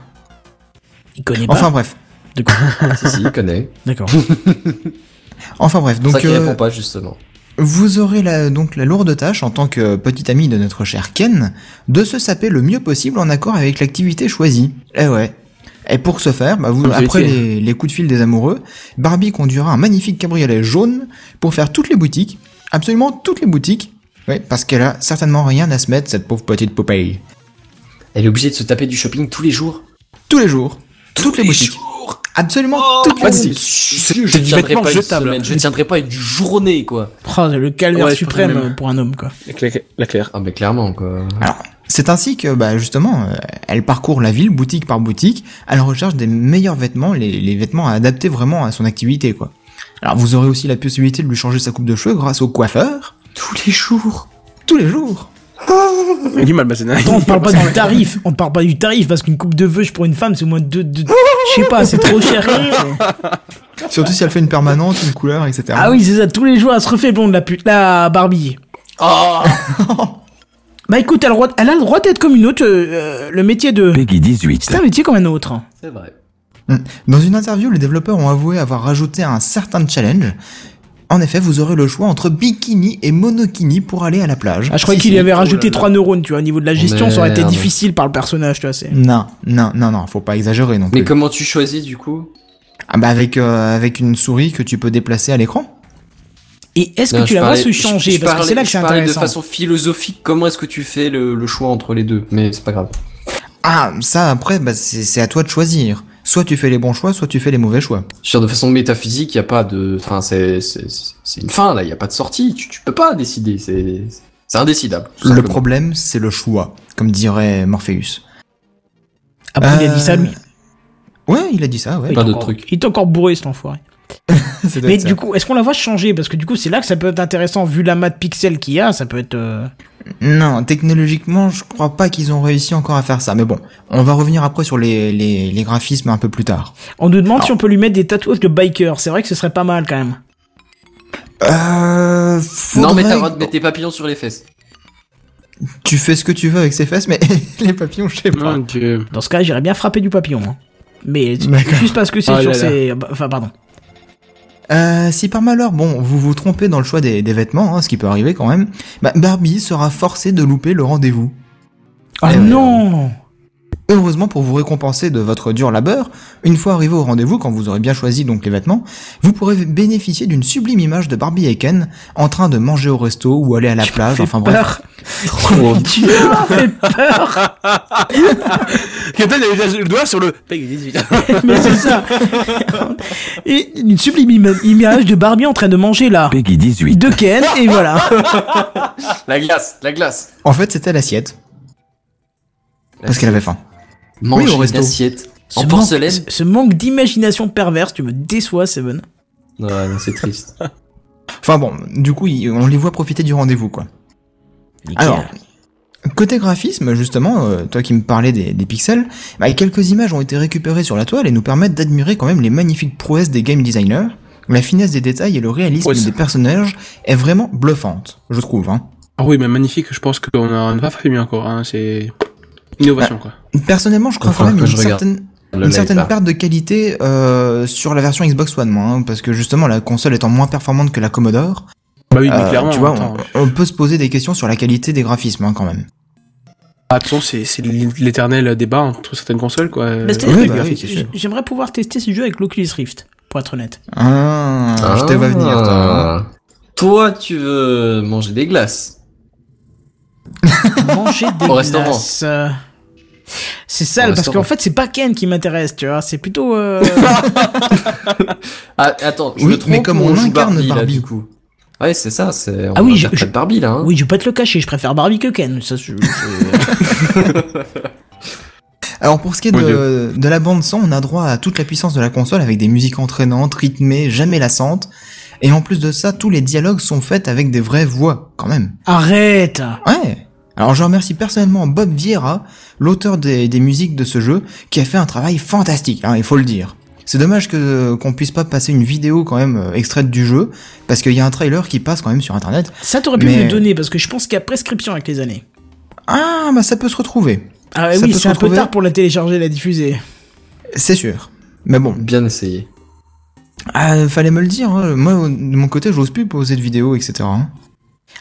B: Il connaît pas.
E: Enfin bref.
B: De quoi
D: si, si, il connaît.
B: D'accord.
E: Enfin bref,
D: C'est ça
E: donc
D: qu'il
E: euh,
D: répond pas, justement.
E: Vous aurez la, donc la lourde tâche, en tant que petit ami de notre cher Ken, de se saper le mieux possible en accord avec l'activité choisie. Eh ouais. Et pour ce faire, bah vous,
C: Comme
E: après les, les coups de fil des amoureux, Barbie conduira un magnifique cabriolet jaune pour faire toutes les boutiques, absolument toutes les boutiques. Oui, parce qu'elle a certainement rien à se mettre, cette pauvre petite poupée.
D: Elle est obligée de se taper du shopping tous les jours.
E: Tous les jours, toutes les boutiques.
D: jours
E: Absolument
D: Oh,
C: bah,
E: boutiques.
C: c'est-
D: je tiendrai
C: vêtement
D: pas une
C: jetable.
D: semaine, je tiendrai pas une journée, quoi.
B: Oh, le calvaire
C: Ouais,
B: suprême pour un homme, quoi.
C: La Claire. La Claire.
D: Ah, mais clairement, quoi.
E: Alors, c'est ainsi que, bah, justement, euh, elle parcourt la ville, boutique par boutique, à la recherche des meilleurs vêtements, les, les vêtements adaptés vraiment à son activité, quoi. Alors, vous aurez aussi la possibilité de lui changer sa coupe de cheveux grâce au coiffeur,
D: Tous les jours.
E: tous les jours.
C: Il mal.
B: Attends, on parle pas du tarif. On parle pas du tarif parce qu'une coupe de veuche pour une femme, c'est au moins deux, deux- je sais pas, c'est trop cher.
E: Surtout si elle fait une permanente, une couleur, etc.
B: Ah oui, c'est ça. Tous les jours, elle se refait blonde, la pute, la Barbie.
D: Oh
B: Bah écoute, elle, a le droit- elle a le droit d'être comme une autre. euh, le métier de.
J: Peggy 18.
B: C'est un métier comme un autre.
D: C'est vrai.
E: Dans une interview, les développeurs ont avoué avoir rajouté un certain challenge. En effet, vous aurez le choix entre bikini et monokini pour aller à la plage.
B: Ah, je croyais
E: Si,
B: qu'il y avait rajouté trois neurones, tu vois. Au niveau de la gestion, ça aurait été
D: Merde.
B: difficile par le personnage, tu vois. c'est-
E: Non, non, non, non, faut pas exagérer non plus.
D: Mais comment tu choisis, du coup?
E: Ah bah avec, euh, avec une souris que tu peux déplacer à l'écran.
B: Et est-ce que
D: Non,
B: tu la vois se changer
D: je
B: Parce que c'est là que c'est intéressant.
D: de façon philosophique, comment est-ce que tu fais le, le choix entre les deux? Mais c'est pas grave.
E: Ah, ça après, bah, c'est c'est à toi de choisir. Soit tu fais les bons choix, soit tu fais les mauvais choix.
D: Sur de façon métaphysique, il y a pas de... Enfin, c'est une fin, là, il y a pas de sortie. Tu, tu peux pas décider, c'est c'est indécidable.
E: Le problème, c'est le choix, comme dirait Morpheus.
B: Après, il a dit ça,
E: Euh,
B: lui.
E: Ouais, il a dit ça, ouais.
B: Il est
D: plein d'autres
B: encore-
D: trucs.
B: Il est encore bourré, cet enfoiré. Mais
E: ça.
B: du coup, est-ce qu'on la voit changer? Parce que du coup, c'est là que ça peut être intéressant. Vu la mat pixel qu'il y a, ça peut être. euh,
E: Non, technologiquement, je crois pas qu'ils ont réussi encore à faire ça. Mais bon, on va revenir après sur les, les, les graphismes un peu plus tard.
B: On nous demande si on peut lui mettre des tatouages de biker. C'est vrai que ce serait pas mal quand même.
E: Euh,
D: Non, mais t'as droit de mettre tes papillons sur les fesses.
E: Tu fais ce que tu veux avec ses fesses, mais les papillons, je sais pas.
B: Dans ce cas, j'irais bien frapper du papillon. hein. Mais juste parce que c'est
C: Oh
B: sur
C: là là.
B: ses. bah, Enfin, pardon.
E: Euh, si par malheur, bon, vous vous trompez dans le choix des, des vêtements, hein, ce qui peut arriver quand même, bah, Barbie sera forcée de louper le rendez-vous.
B: Oh
E: Eh ouais. Heureusement pour vous récompenser de votre dur labeur, une fois arrivé au rendez-vous, quand vous aurez bien choisi donc les vêtements, vous pourrez bénéficier d'une sublime image de Barbie et Ken en train de manger au resto ou aller à la plage, enfin bref.
B: peur. Tu m'as fait peur.
C: Kenton avait déjà le doigt sur le. Peggy 18.
B: Mais c'est ça. Et une sublime ima- image de Barbie en train de manger là.
G: Peggy 18.
B: De Ken, et voilà.
D: La glace, la glace.
E: En fait, c'était l'assiette. Parce qu'elle avait faim.
D: Manger
E: Oui,
D: une assiette.
B: Ce
D: En
B: manque-
D: porcelaine.
B: ce- ce manque d'imagination perverse, tu me déçois, Seven.
D: Ouais, non, c'est triste.
E: Enfin bon, du coup, on les voit profiter du rendez-vous, quoi.
B: Nickel.
E: Alors, côté graphisme, justement, euh, toi qui me parlais des, des pixels, bah, quelques images ont été récupérées sur la toile et nous permettent d'admirer quand même les magnifiques prouesses des game designers. La finesse des détails et le réalisme
C: Ouais,
E: des personnages est vraiment bluffante, je trouve. Hein.
C: Ah oui, mais magnifique, je pense qu'on n'a pas fait mieux encore, hein. c'est innovation quoi.
E: Personnellement, je crois quand même
D: que
E: une
D: je
E: certaine, une certaine perte de qualité euh, sur la version Xbox One, moi, hein, parce que justement la console étant moins performante que la Commodore,
C: Bah oui, mais
E: euh,
C: clairement,
E: tu vois,
C: attends.
E: on, on peut se poser des questions sur la qualité des graphismes hein, quand même.
C: Ah, de toute façon, c'est c'est l'éternel débat entre certaines consoles quoi.
B: Bah,
C: Euh,
E: oui, bah oui.
B: J'aimerais pouvoir tester ce jeu avec l'Oculus Rift, pour être honnête.
E: Ah, je te vois venir. Toi. hein.
D: Ah. Toi, tu veux manger des glaces.
B: Manger des
D: Au restaurant.
B: C'est sale, parce qu'en fait, c'est pas Ken qui m'intéresse, tu vois. C'est plutôt. euh,
D: Ah, attends, je
E: Oui,
D: me trompe
E: mais comme on
D: joue
E: incarne
D: Barbie, là, du coup? Ouais, c'est ça, c'est.
B: Ah oui, je- je-
D: Barbie là. Hein.
B: Oui, je vais pas te le cacher, je préfère Barbie que Ken. Ça, je- je-
E: Alors pour ce qui est de, de la bande son, on a droit à toute la puissance de la console avec des musiques entraînantes, rythmées, jamais lassantes. Et en plus de ça, tous les dialogues sont faits avec des vraies voix, quand même.
B: Arrête
E: Ouais. Alors je remercie personnellement Bob Vieira, l'auteur des, des musiques de ce jeu, qui a fait un travail fantastique, hein, il faut le dire. C'est dommage que qu'on puisse pas passer une vidéo quand même euh, extraite du jeu, parce qu'il y a un trailer qui passe quand même sur internet.
B: Ça, t'aurais pu
E: Mais-
B: me le donner, parce que je pense qu'il y a prescription avec les années.
E: Ah, bah ça peut se retrouver.
B: Ah
E: Ça
B: oui, c'est un peu tard pour la télécharger et la diffuser.
E: C'est sûr. Mais bon,
D: Bien essayé.
E: ah, fallait me le dire. hein. Moi, de mon côté, j'ose plus poser de vidéos, etc.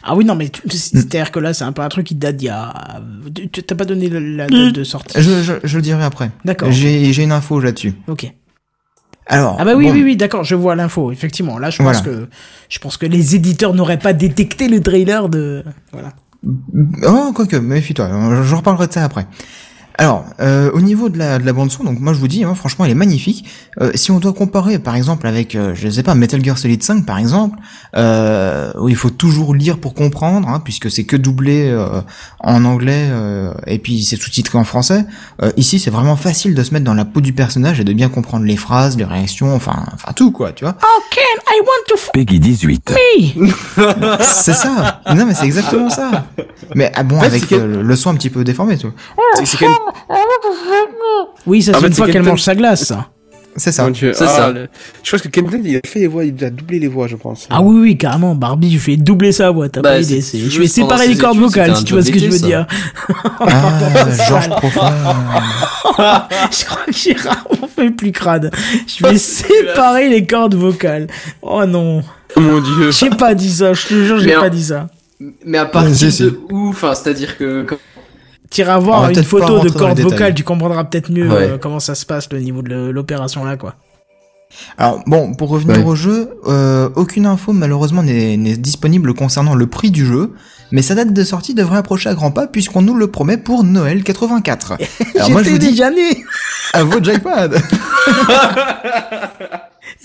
B: Ah oui, non, mais c'est-à-dire que là, c'est un peu un truc qui date d'il y a... tu- T'as pas donné la date de sortie?
E: Je, je, je le dirai après.
B: D'accord.
E: J'ai une info là-dessus.
B: Ok.
E: Alors.
B: Ah bah oui,
E: bon,
B: oui, oui, d'accord, je vois l'info, effectivement. Là, je pense
E: Voilà.
B: que je pense que les éditeurs n'auraient pas détecté le trailer de... Voilà.
E: Oh, quoique, méfie-toi, j'en reparlerai de ça après. Alors, euh, au niveau de la, de la bande son, donc moi je vous dis, hein, franchement, elle est magnifique. Euh, si on doit comparer, par exemple, avec, euh, je sais pas, Metal Gear Solid 5, par exemple, euh, où il faut toujours lire pour comprendre, hein, puisque c'est que doublé euh, en anglais euh, et puis c'est sous-titré en français. euh, ici, c'est vraiment facile de se mettre dans la peau du personnage et de bien comprendre les phrases, les réactions, enfin, enfin tout quoi, tu vois.
B: Oh, Ken, I want to f
G: Peggy 18.
B: me?
E: C'est ça. Non, mais c'est exactement ça. Mais ah bon,
C: En fait,
E: avec euh, le son un petit peu déformé, tu vois.
C: C'est- c'est quand même-
B: Oui, ça
C: En
B: c'est
C: fait,
B: une fois qu'elle mange sa glace, ça.
E: C'est ça.
C: Mon Dieu.
D: C'est
C: Ah,
D: ça.
C: le- Je pense que Kenton, il a fait les voix, il a doublé les voix, je pense.
B: Ah oui, oui, carrément, Barbie, je vais doubler sa voix, t'as
D: Bah,
B: pas idée.
D: juste
B: Je vais séparer les cordes vocales, si tu vois ce que je veux dire.
E: Ah, Georges Profond.
B: je crois que j'ai rarement fait plus crade. Je vais séparer les cordes vocales. Oh non.
C: Oh mon dieu.
B: J'ai pas dit ça, je te jure, j'ai pas dit ça.
D: Mais à partir de où Enfin, c'est-à-dire que.
B: T'iras voir une photo de
E: détails.
B: vocales, tu comprendras peut-être mieux
D: Ouais.
B: euh, comment ça se passe, le niveau de l'opération là, quoi.
E: Alors bon, pour revenir
D: Ouais.
E: au jeu, euh, aucune info malheureusement n'est disponible concernant le prix du jeu, mais sa date de sortie devrait approcher à grands pas puisqu'on nous le promet pour Noël 84. Alors moi je
B: J'étais
E: vous dis,
B: déjà né
E: à vos jackpad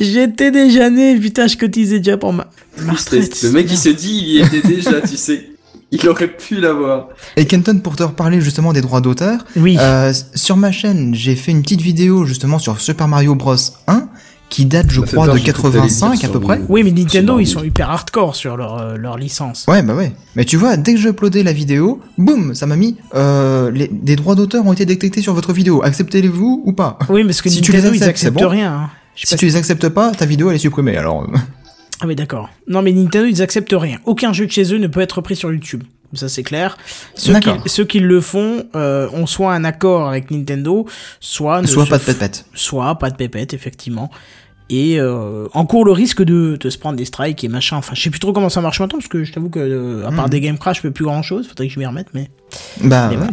B: J'étais déjà né, putain, je cotisais déjà pour ma, ma retraite.
D: Le mec, il se dit, il y était déjà, tu sais. Il aurait pu l'avoir.
E: Et Kenton, pour te reparler justement des droits d'auteur,
B: Oui.
E: euh, sur ma chaîne, j'ai fait une petite vidéo justement sur Super Mario Bros 1 qui date, je crois,
D: peur,
E: de
D: j'ai cru que t'allais
E: 85
D: dire
E: à peu près.
B: Oui, mais Nintendo, ils sont hyper hardcore sur leur, euh, leur licence.
E: Ouais, bah ouais. Mais tu vois, dès que j'ai uploadé la vidéo, boum, ça m'a mis euh, les, des droits d'auteur ont été détectés sur votre vidéo. Acceptez-les-vous ou pas?
B: Oui, parce que
E: Si tu les
B: Nintendo, ils
E: acceptes, c'est
B: acceptent
E: bon.
B: rien. hein.
E: Si
B: pas
E: tu les acceptes pas, ta vidéo elle est supprimée. Alors, euh,
B: Ah oui, d'accord. Non, mais Nintendo, ils acceptent rien. Aucun jeu de chez eux ne peut être pris sur YouTube. Ça, c'est clair. Ceux qui, ceux qui le font euh, ont soit un accord avec Nintendo, soit... ne
E: soit pas de pépette.
B: Soit pas de pépette, effectivement. Et euh, encourt le risque de, de se prendre des strikes et machin. Enfin, je sais plus trop comment ça marche maintenant, parce que je t'avoue que, euh, à part
E: Mhm.
B: des Game Crash, je peux plus grand chose. Faudrait que je m'y remette, mais...
E: Bah,
B: Mais
E: ouais.
B: voilà.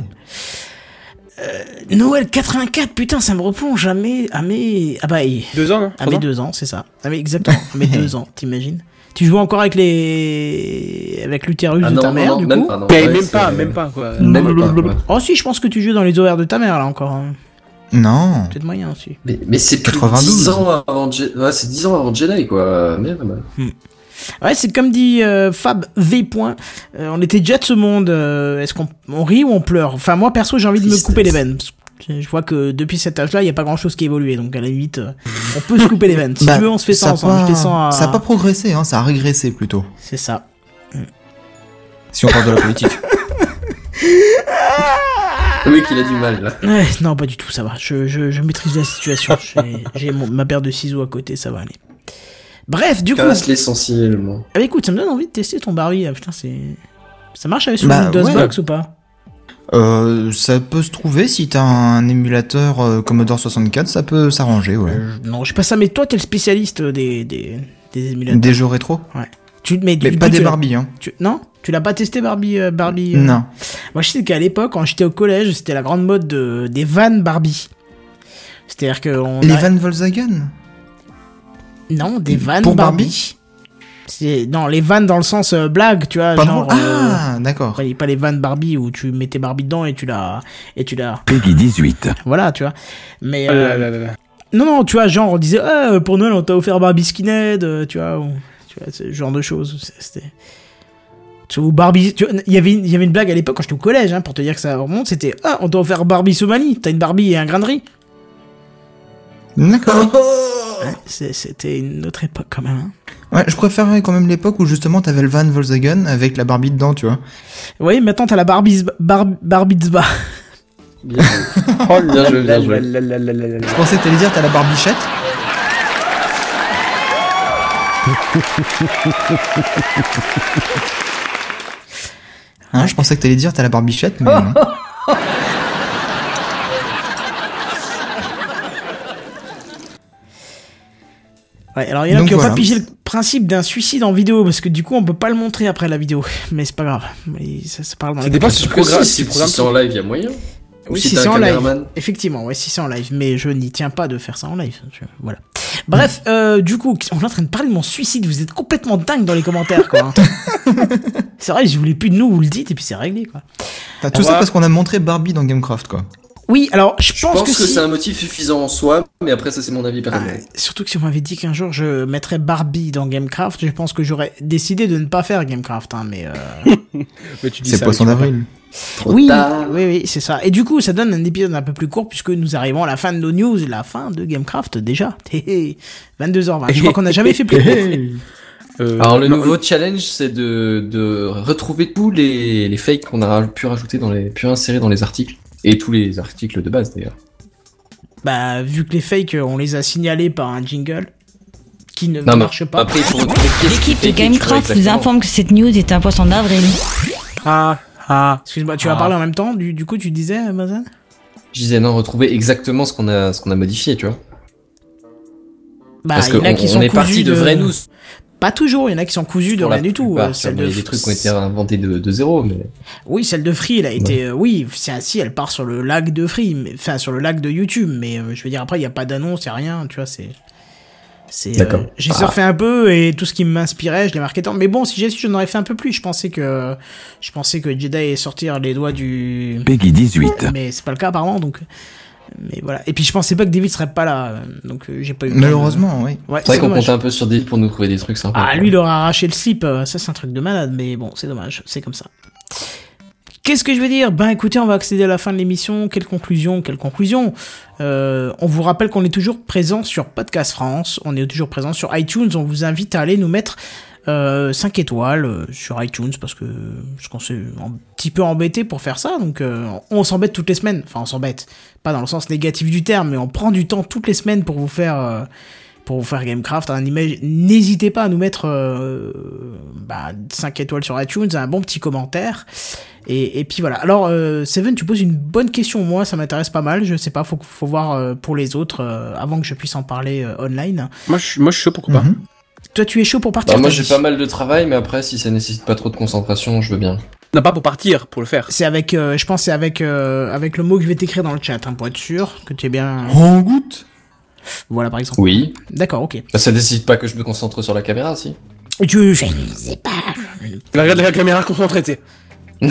B: Euh, Noël 84, putain, ça me replonge à mes... À mes... Ah bah,
C: Deux ans, non
B: à
C: Trois
B: mes
C: ans
B: deux ans, c'est ça. À mes, exactement, à mes deux ans, t'imagines Tu joues encore avec les... avec l'utérus
D: Ah
B: de
D: non,
B: ta
D: non,
B: mère,
D: non,
B: du
D: même
B: coup
D: pas, non.
C: Mais
D: Ouais,
C: même pas, même pas, quoi.
D: Même pas.
B: Oh si, je pense que tu joues dans les ovaires de ta mère, là, encore. hein.
E: Non.
B: Peut-être moyen, aussi.
D: Mais, mais c'est plus de
E: 92.
D: 10 ans avant ouais, c'est 10 ans avant Jedi quoi. Merde.
B: Ouais, c'est comme dit euh, Fab V. Point, euh, on était déjà de ce monde. euh, Est-ce qu'on on rit ou on pleure? Enfin, moi, perso, j'ai envie de me couper les veines. Je vois que depuis cet âge-là, il n'y a pas grand-chose qui a évolué. Donc, à la limite, on peut se couper les veines. Si
E: Bah,
B: tu veux, on se fait ça,
E: a
B: ensemble.
E: pas-
B: Je descends à...
E: Ça a pas progressé, hein, ça a régressé plutôt.
B: C'est ça.
E: Si on parle de la politique.
D: Le mec il a du mal là.
B: Ouais, non, pas du tout, ça va. Je, je, je maîtrise la situation. J'ai- J'ai mon- ma paire de ciseaux à côté, ça va aller. Bref, du coup,
D: Casse l'essentiel. moi.
B: ah, bah, écoute, ça me donne envie de tester ton Barbie. Ah, putain, c'est. Ça marche avec sur
E: Bah,
B: Windows
E: ouais.
B: Box ou pas?
E: Euh, ça peut se trouver si t'as un émulateur euh, Commodore 64, ça peut s'arranger, ouais.
B: Euh, Non, je sais pas ça, mais toi, t'es le spécialiste des, des, des émulateurs?
E: Des jeux rétro
B: Tu, mais du
E: Mais
B: coup,
E: pas des Barbie, hein.
B: tu- Non? Tu l'as pas testé Barbie euh, Barbie euh?
E: Non.
B: Moi, je sais qu'à l'époque, quand j'étais au collège, c'était la grande mode de, des vannes Barbie. C'est-à-dire que. on
E: Les
B: a-
E: Van Volkswagen?
B: Non, des vannes
E: Pour
B: Barbie.
E: Barbie
B: C'est non, les vannes dans le sens euh, blague, tu vois,
E: Pas
B: genre. euh,
E: Ah, d'accord.
B: pas, pas les vannes Barbie où tu mettais Barbie dedans et tu la et tu la
G: Peggy 18.
B: voilà, tu vois. Mais
C: Ah
B: euh,
C: là là là là.
B: non non, tu vois, genre on disait ah, pour Noël on t'a offert Barbie Skinhead, tu vois, ou- tu vois, ce genre de choses. C'était tu vois, ou Barbie, il y avait il y avait une blague à l'époque quand j'étais au collège, hein, pour te dire que ça remonte, c'était ah on t'a offert Barbie Somalie, t'as une Barbie et un grain de riz.
E: D'accord.
B: Ouais, c'est- C'était une autre époque quand même. hein.
E: Ouais, je préférerais quand même l'époque où justement t'avais le Van Volkswagen avec la Barbie dedans, tu vois.
B: Oui, maintenant t'as la Barbie Bar Barbitzba.
D: Bien joué.
C: Oh
D: Bien joué, bien.
E: Je pensais que t'allais dire t'as la Barbichette. Hein, je pensais que t'allais dire t'as la Barbichette, mais
B: Ouais, alors il y en a
E: Donc
B: qui ont pas pigé le principe d'un suicide en vidéo parce que du coup on peut pas le montrer après la vidéo, mais c'est pas grave. Mais ça, ça parle dans
C: Ça
B: les
C: dépend si tu programmes,
D: si, c'est en live, il y a moyen. Ou
B: Oui,
D: si
B: c'est en live. Effectivement, ouais, si c'est en live, mais je n'y tiens pas de faire ça en live. je- Voilà. Bref, euh, du coup, on est en train de parler de mon suicide. Vous êtes complètement dingue dans les commentaires, quoi. c'est vrai, je voulais plus de nous, vous le dites, et puis c'est réglé, quoi.
E: T'as tout ça parce qu'on a montré Barbie dans Gamecraft, quoi.
B: Oui, alors je
D: Je
B: pense,
D: pense
B: que,
D: que,
B: si.
D: c'est un motif suffisant en soi, mais après ça c'est mon avis
B: Ah,
D: personnel.
B: surtout que si on m'avait dit qu'un jour je mettrais Barbie dans Gamecraft, je pense que j'aurais décidé de ne pas faire Gamecraft, hein, mais. euh,
C: Mais tu dis
E: C'est Poisson d'avril.
D: Trop
B: oui,
D: tard.
B: oui, oui, c'est ça. Et du coup, ça donne un épisode un peu plus court puisque nous arrivons à la fin de nos news, la fin de Gamecraft déjà. Hé, hé, 22h20. Je crois qu'on n'a jamais fait plus court.
C: Euh,
D: Alors le
C: non,
D: nouveau challenge c'est de, de retrouver tous les, les fakes qu'on a pu rajouter dans les pu insérer dans les articles et tous les articles de base d'ailleurs.
B: Bah, vu que les fakes, on les a signalés par un jingle qui ne
D: Non,
B: marche pas.
D: Après
F: L'équipe de Gamecraft vous
D: exactement.
F: informe que cette news est un poisson d'avril.
C: Ah, ah.
B: Excuse-moi, tu vas
D: Ah.
B: parler en même temps du, du coup, tu disais, Mazan
D: Je disais non retrouver exactement ce qu'on a ce qu'on a modifié tu vois.
B: Bah,
D: Parce qu'on
B: qui sont
D: on est parti de vraies news.
B: Pas toujours, il y en a qui sont cousus de
D: pour la
B: rien du tout. euh, Celle
D: Il y
B: de
D: a des trucs qui ont été inventés de, de zéro mais
B: Oui, celle de Free, elle a été. euh, oui, c'est si elle part sur le lag de Free, mais enfin sur le lag de YouTube, mais euh, je veux dire après il y a pas d'annonce, il y a rien, tu vois, c'est. C'est. euh,
D: D'accord.
B: J'ai
D: Ah.
B: surfé un peu et tout ce qui m'inspirait, je l'ai marqué tant. Mais bon, si j'ai su, j'en aurais fait un peu plus. Je pensais que, je pensais que Jedi allait sortir les doigts du.
G: Peggy 18.
B: Mais c'est pas le cas apparemment, donc. Mais voilà. Et puis je pensais pas que David serait pas là, euh, donc euh, j'ai pas eu. le temps de-
E: Malheureusement, oui.
B: Ouais,
D: c'est vrai qu'on comptait un peu sur des pour nous trouver des trucs sympas.
B: Ah, lui, il aura arraché le slip, euh, ça c'est un truc de malade, mais bon, c'est dommage, c'est comme ça. Qu'est-ce que je veux dire? Ben écoutez, on va accéder à la fin de l'émission. Quelle conclusion? Quelle conclusion? Euh, On vous rappelle qu'on est toujours présent sur Podcast France. On est toujours présent sur iTunes. On vous invite à aller nous mettre euh, 5 étoiles sur iTunes parce que je qu'on s'est un petit peu embêté pour faire ça. Donc euh, on s'embête toutes les semaines. Enfin, on s'embête. Pas dans le sens négatif du terme, mais on prend du temps toutes les semaines pour vous faire. euh, pour vous faire Gamecraft, un image, n'hésitez pas à nous mettre euh, bah, 5 étoiles sur iTunes, un bon petit commentaire. Et, et puis voilà. Alors, euh, Seven, tu poses une bonne question. Moi, ça m'intéresse pas mal. Je sais pas, faut, faut voir euh, pour les autres euh, avant que je puisse en parler euh, online.
C: Moi, je, suis- moi, je suis chaud, pourquoi pas.
B: Toi, tu es chaud pour partir
D: Bah, moi
B: t'as
D: j'ai pas mal de travail, mais après si ça nécessite pas trop de concentration, je veux bien.
C: Non, pas pour partir, pour le faire.
B: C'est avec, euh, je pense, c'est avec avec avec le mot que je vais t'écrire dans le chat, hein, pour être sûr que tu es bien.
E: En goutte
B: Voilà, par exemple.
D: Oui.
B: D'accord, ok.
D: Bah, ça nécessite pas que je me concentre sur la caméra, si.
B: Je, je ne sais pas.
C: Regarde la caméra concentrée, tu.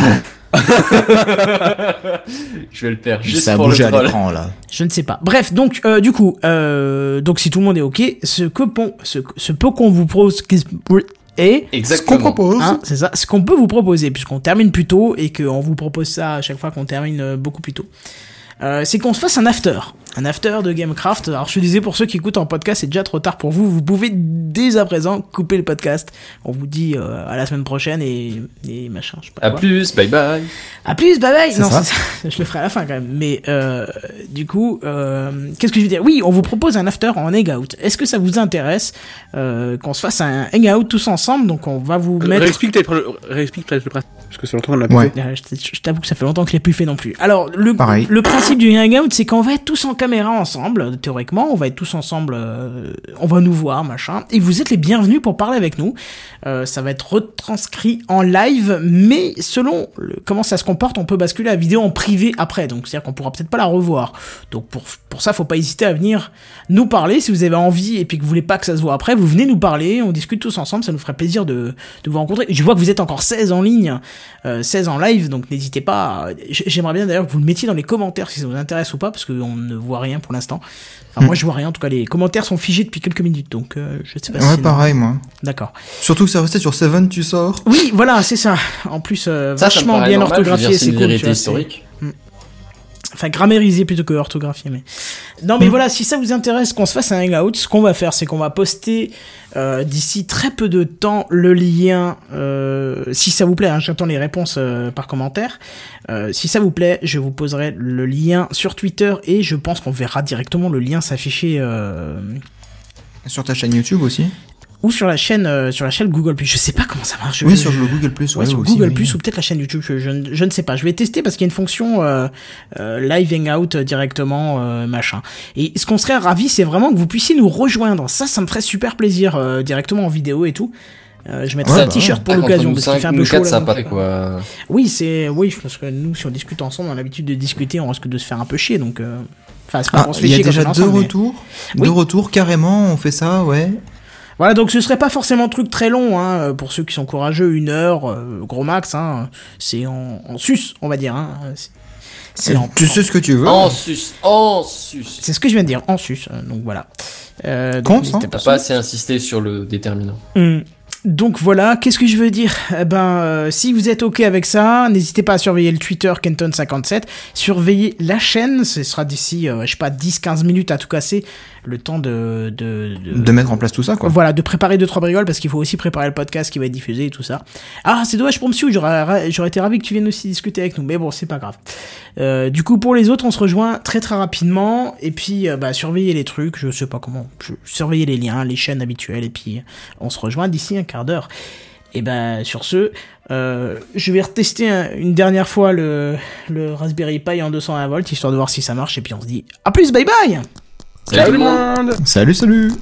D: Je vais le faire juste
E: Ça a
D: pour le
E: bougé à
D: troll.
E: l'écran là.
B: Je ne sais pas. Bref, donc euh, du coup, euh, donc si tout le monde est ok, ce que pon- ce, ce peu qu'on vous propose est
D: Exactement.
E: Ce qu'on propose.
B: Hein, c'est ça, ce qu'on peut vous proposer, puisqu'on termine plus tôt et qu'on vous propose ça à chaque fois qu'on termine euh, beaucoup plus tôt. Euh, c'est qu'on se fasse un after. Un after de Gamecraft. Alors, je te disais, pour ceux qui écoutent en podcast, c'est déjà trop tard pour vous. Vous pouvez dès à présent couper le podcast. On vous dit euh, à la semaine prochaine et, et machin. Je sais pas
D: À
B: quoi.
D: plus, bye bye.
B: À plus, bye bye. Non,
E: ça.
B: c'est ça. Je le ferai à la fin quand même. Mais euh, du coup, euh, qu'est-ce que je veux dire? Oui, on vous propose un after en hangout. Est-ce que ça vous intéresse euh, qu'on se fasse un hangout tous ensemble? Donc, on va vous mettre.
C: Réexplique peut-être le, réexplique peut-être le principe, parce que c'est longtemps qu'on l'a pas
E: Ouais.
C: fait.
B: Euh, Je je t'avoue que ça fait longtemps que je l'ai plus fait non plus. Alors, le,
E: Pareil.
B: le principe du hangout, c'est qu'on va être tous en ensemble, théoriquement, on va être tous ensemble, euh, on va nous voir, machin, et vous êtes les bienvenus pour parler avec nous. Euh, ça va être retranscrit en live, mais selon comment ça se comporte, on peut basculer la vidéo en privé après, donc c'est-à-dire qu'on pourra peut-être pas la revoir. Donc pour, pour ça, faut pas hésiter à venir nous parler, si vous avez envie, et puis que vous voulez pas que ça se voit après, vous venez nous parler, on discute tous ensemble, ça nous ferait plaisir de, de vous rencontrer. Je vois que vous êtes encore 16 en ligne, euh, 16 en live, donc n'hésitez pas. J'aimerais bien d'ailleurs que vous le mettiez dans les commentaires si ça vous intéresse ou pas, parce qu'on ne voit rien pour l'instant. Enfin, moi je vois rien, en tout cas les commentaires sont figés depuis quelques minutes, donc euh, je sais pas si.
E: Ouais,
B: c'est-
E: pareil, moi.
B: D'accord.
E: Surtout que ça restait sur Seven, tu sors.
B: Oui, voilà, c'est ça. En plus, euh,
D: Ça,
B: vachement bien
D: normal,
B: orthographié, c'est
D: une
B: cool.
D: vérité
B: tu vois, c'est-
D: historique.
B: Enfin, grammarisé plutôt que orthographié, mais. Non, mais voilà, si ça vous intéresse qu'on se fasse un hangout, ce qu'on va faire, c'est qu'on va poster euh, d'ici très peu de temps le lien. euh, si ça vous plaît, hein, j'attends les réponses euh, par commentaire. Si ça vous plaît, je vous poserai le lien sur Twitter et je pense qu'on verra directement le lien s'afficher.
E: Sur ta chaîne YouTube aussi.
B: Ou sur la chaîne euh, sur la chaîne Google Plus. Je sais pas comment ça marche.
E: Oui,
B: Je-
E: sur le Google Plus.
B: Ouais,
E: ouais,
B: sur
E: aussi,
B: Google
E: oui.
B: Plus ou peut-être la chaîne YouTube, je, je ne- je ne sais pas. Je vais tester parce qu'il y a une fonction euh, euh, live hangout directement, euh, machin. Et ce qu'on serait ravi, c'est vraiment que vous puissiez nous rejoindre. Ça, ça me ferait super plaisir euh, directement en vidéo et tout. Euh, je mettrai
E: Ouais,
B: un
E: bah
B: t-shirt pour
D: Ah,
B: l'occasion parce qu'il fait un peu chaud là. donc, euh,
D: quoi.
B: Oui, c'est oui, parce que nous, si on discute ensemble, on a l'habitude de discuter, on risque de se faire un peu chier, donc. euh, Enfin, c'est pas
E: Ah,
B: qu'on se fait
E: il y a déjà deux
B: ensemble, mais-
E: retours.
B: Oui.
E: Deux retours, carrément, on fait ça, ouais.
B: Voilà, donc ce serait pas forcément un truc très long, hein, euh, pour ceux qui sont courageux, une heure, euh, gros max, hein, c'est en, en sus, on va dire, hein, c'est- en,
E: Tu sais ce que tu veux.
D: En sus, en sus.
B: c'est ce que je viens de dire, en sus, euh, donc voilà. Euh, donc, n'hésitez
E: hein.
B: pas.
D: T'as pas assez insisté sur le déterminant.
B: Hum. Donc voilà, qu'est-ce que je veux dire? Eh ben, euh, si vous êtes ok avec ça, n'hésitez pas à surveiller le Twitter Kenton57, surveillez la chaîne, ce sera d'ici, euh, je sais pas, 10-15 minutes à tout casser, le temps de... de, de-
E: De mettre en place tout ça, quoi.
B: Voilà, de préparer deux trois brigoles parce qu'il faut aussi préparer le podcast qui va être diffusé et tout ça. Ah, c'est dommage pour Monsieur, j'aurais j'aurais été ravi que tu viennes aussi discuter avec nous, mais bon, c'est pas grave. Euh, du coup, pour les autres, on se rejoint très très rapidement et puis euh, bah surveillez les trucs, je sais pas comment, je, surveillez les liens, les chaînes habituelles et puis on se rejoint d'ici un quart d'heure. Et ben sur ce, euh, je vais retester un- une dernière fois le, le Raspberry Pi en 220 volts histoire de voir si ça marche et puis on se dit à plus, bye bye.
C: Ciao tout le monde.
E: Salut, salut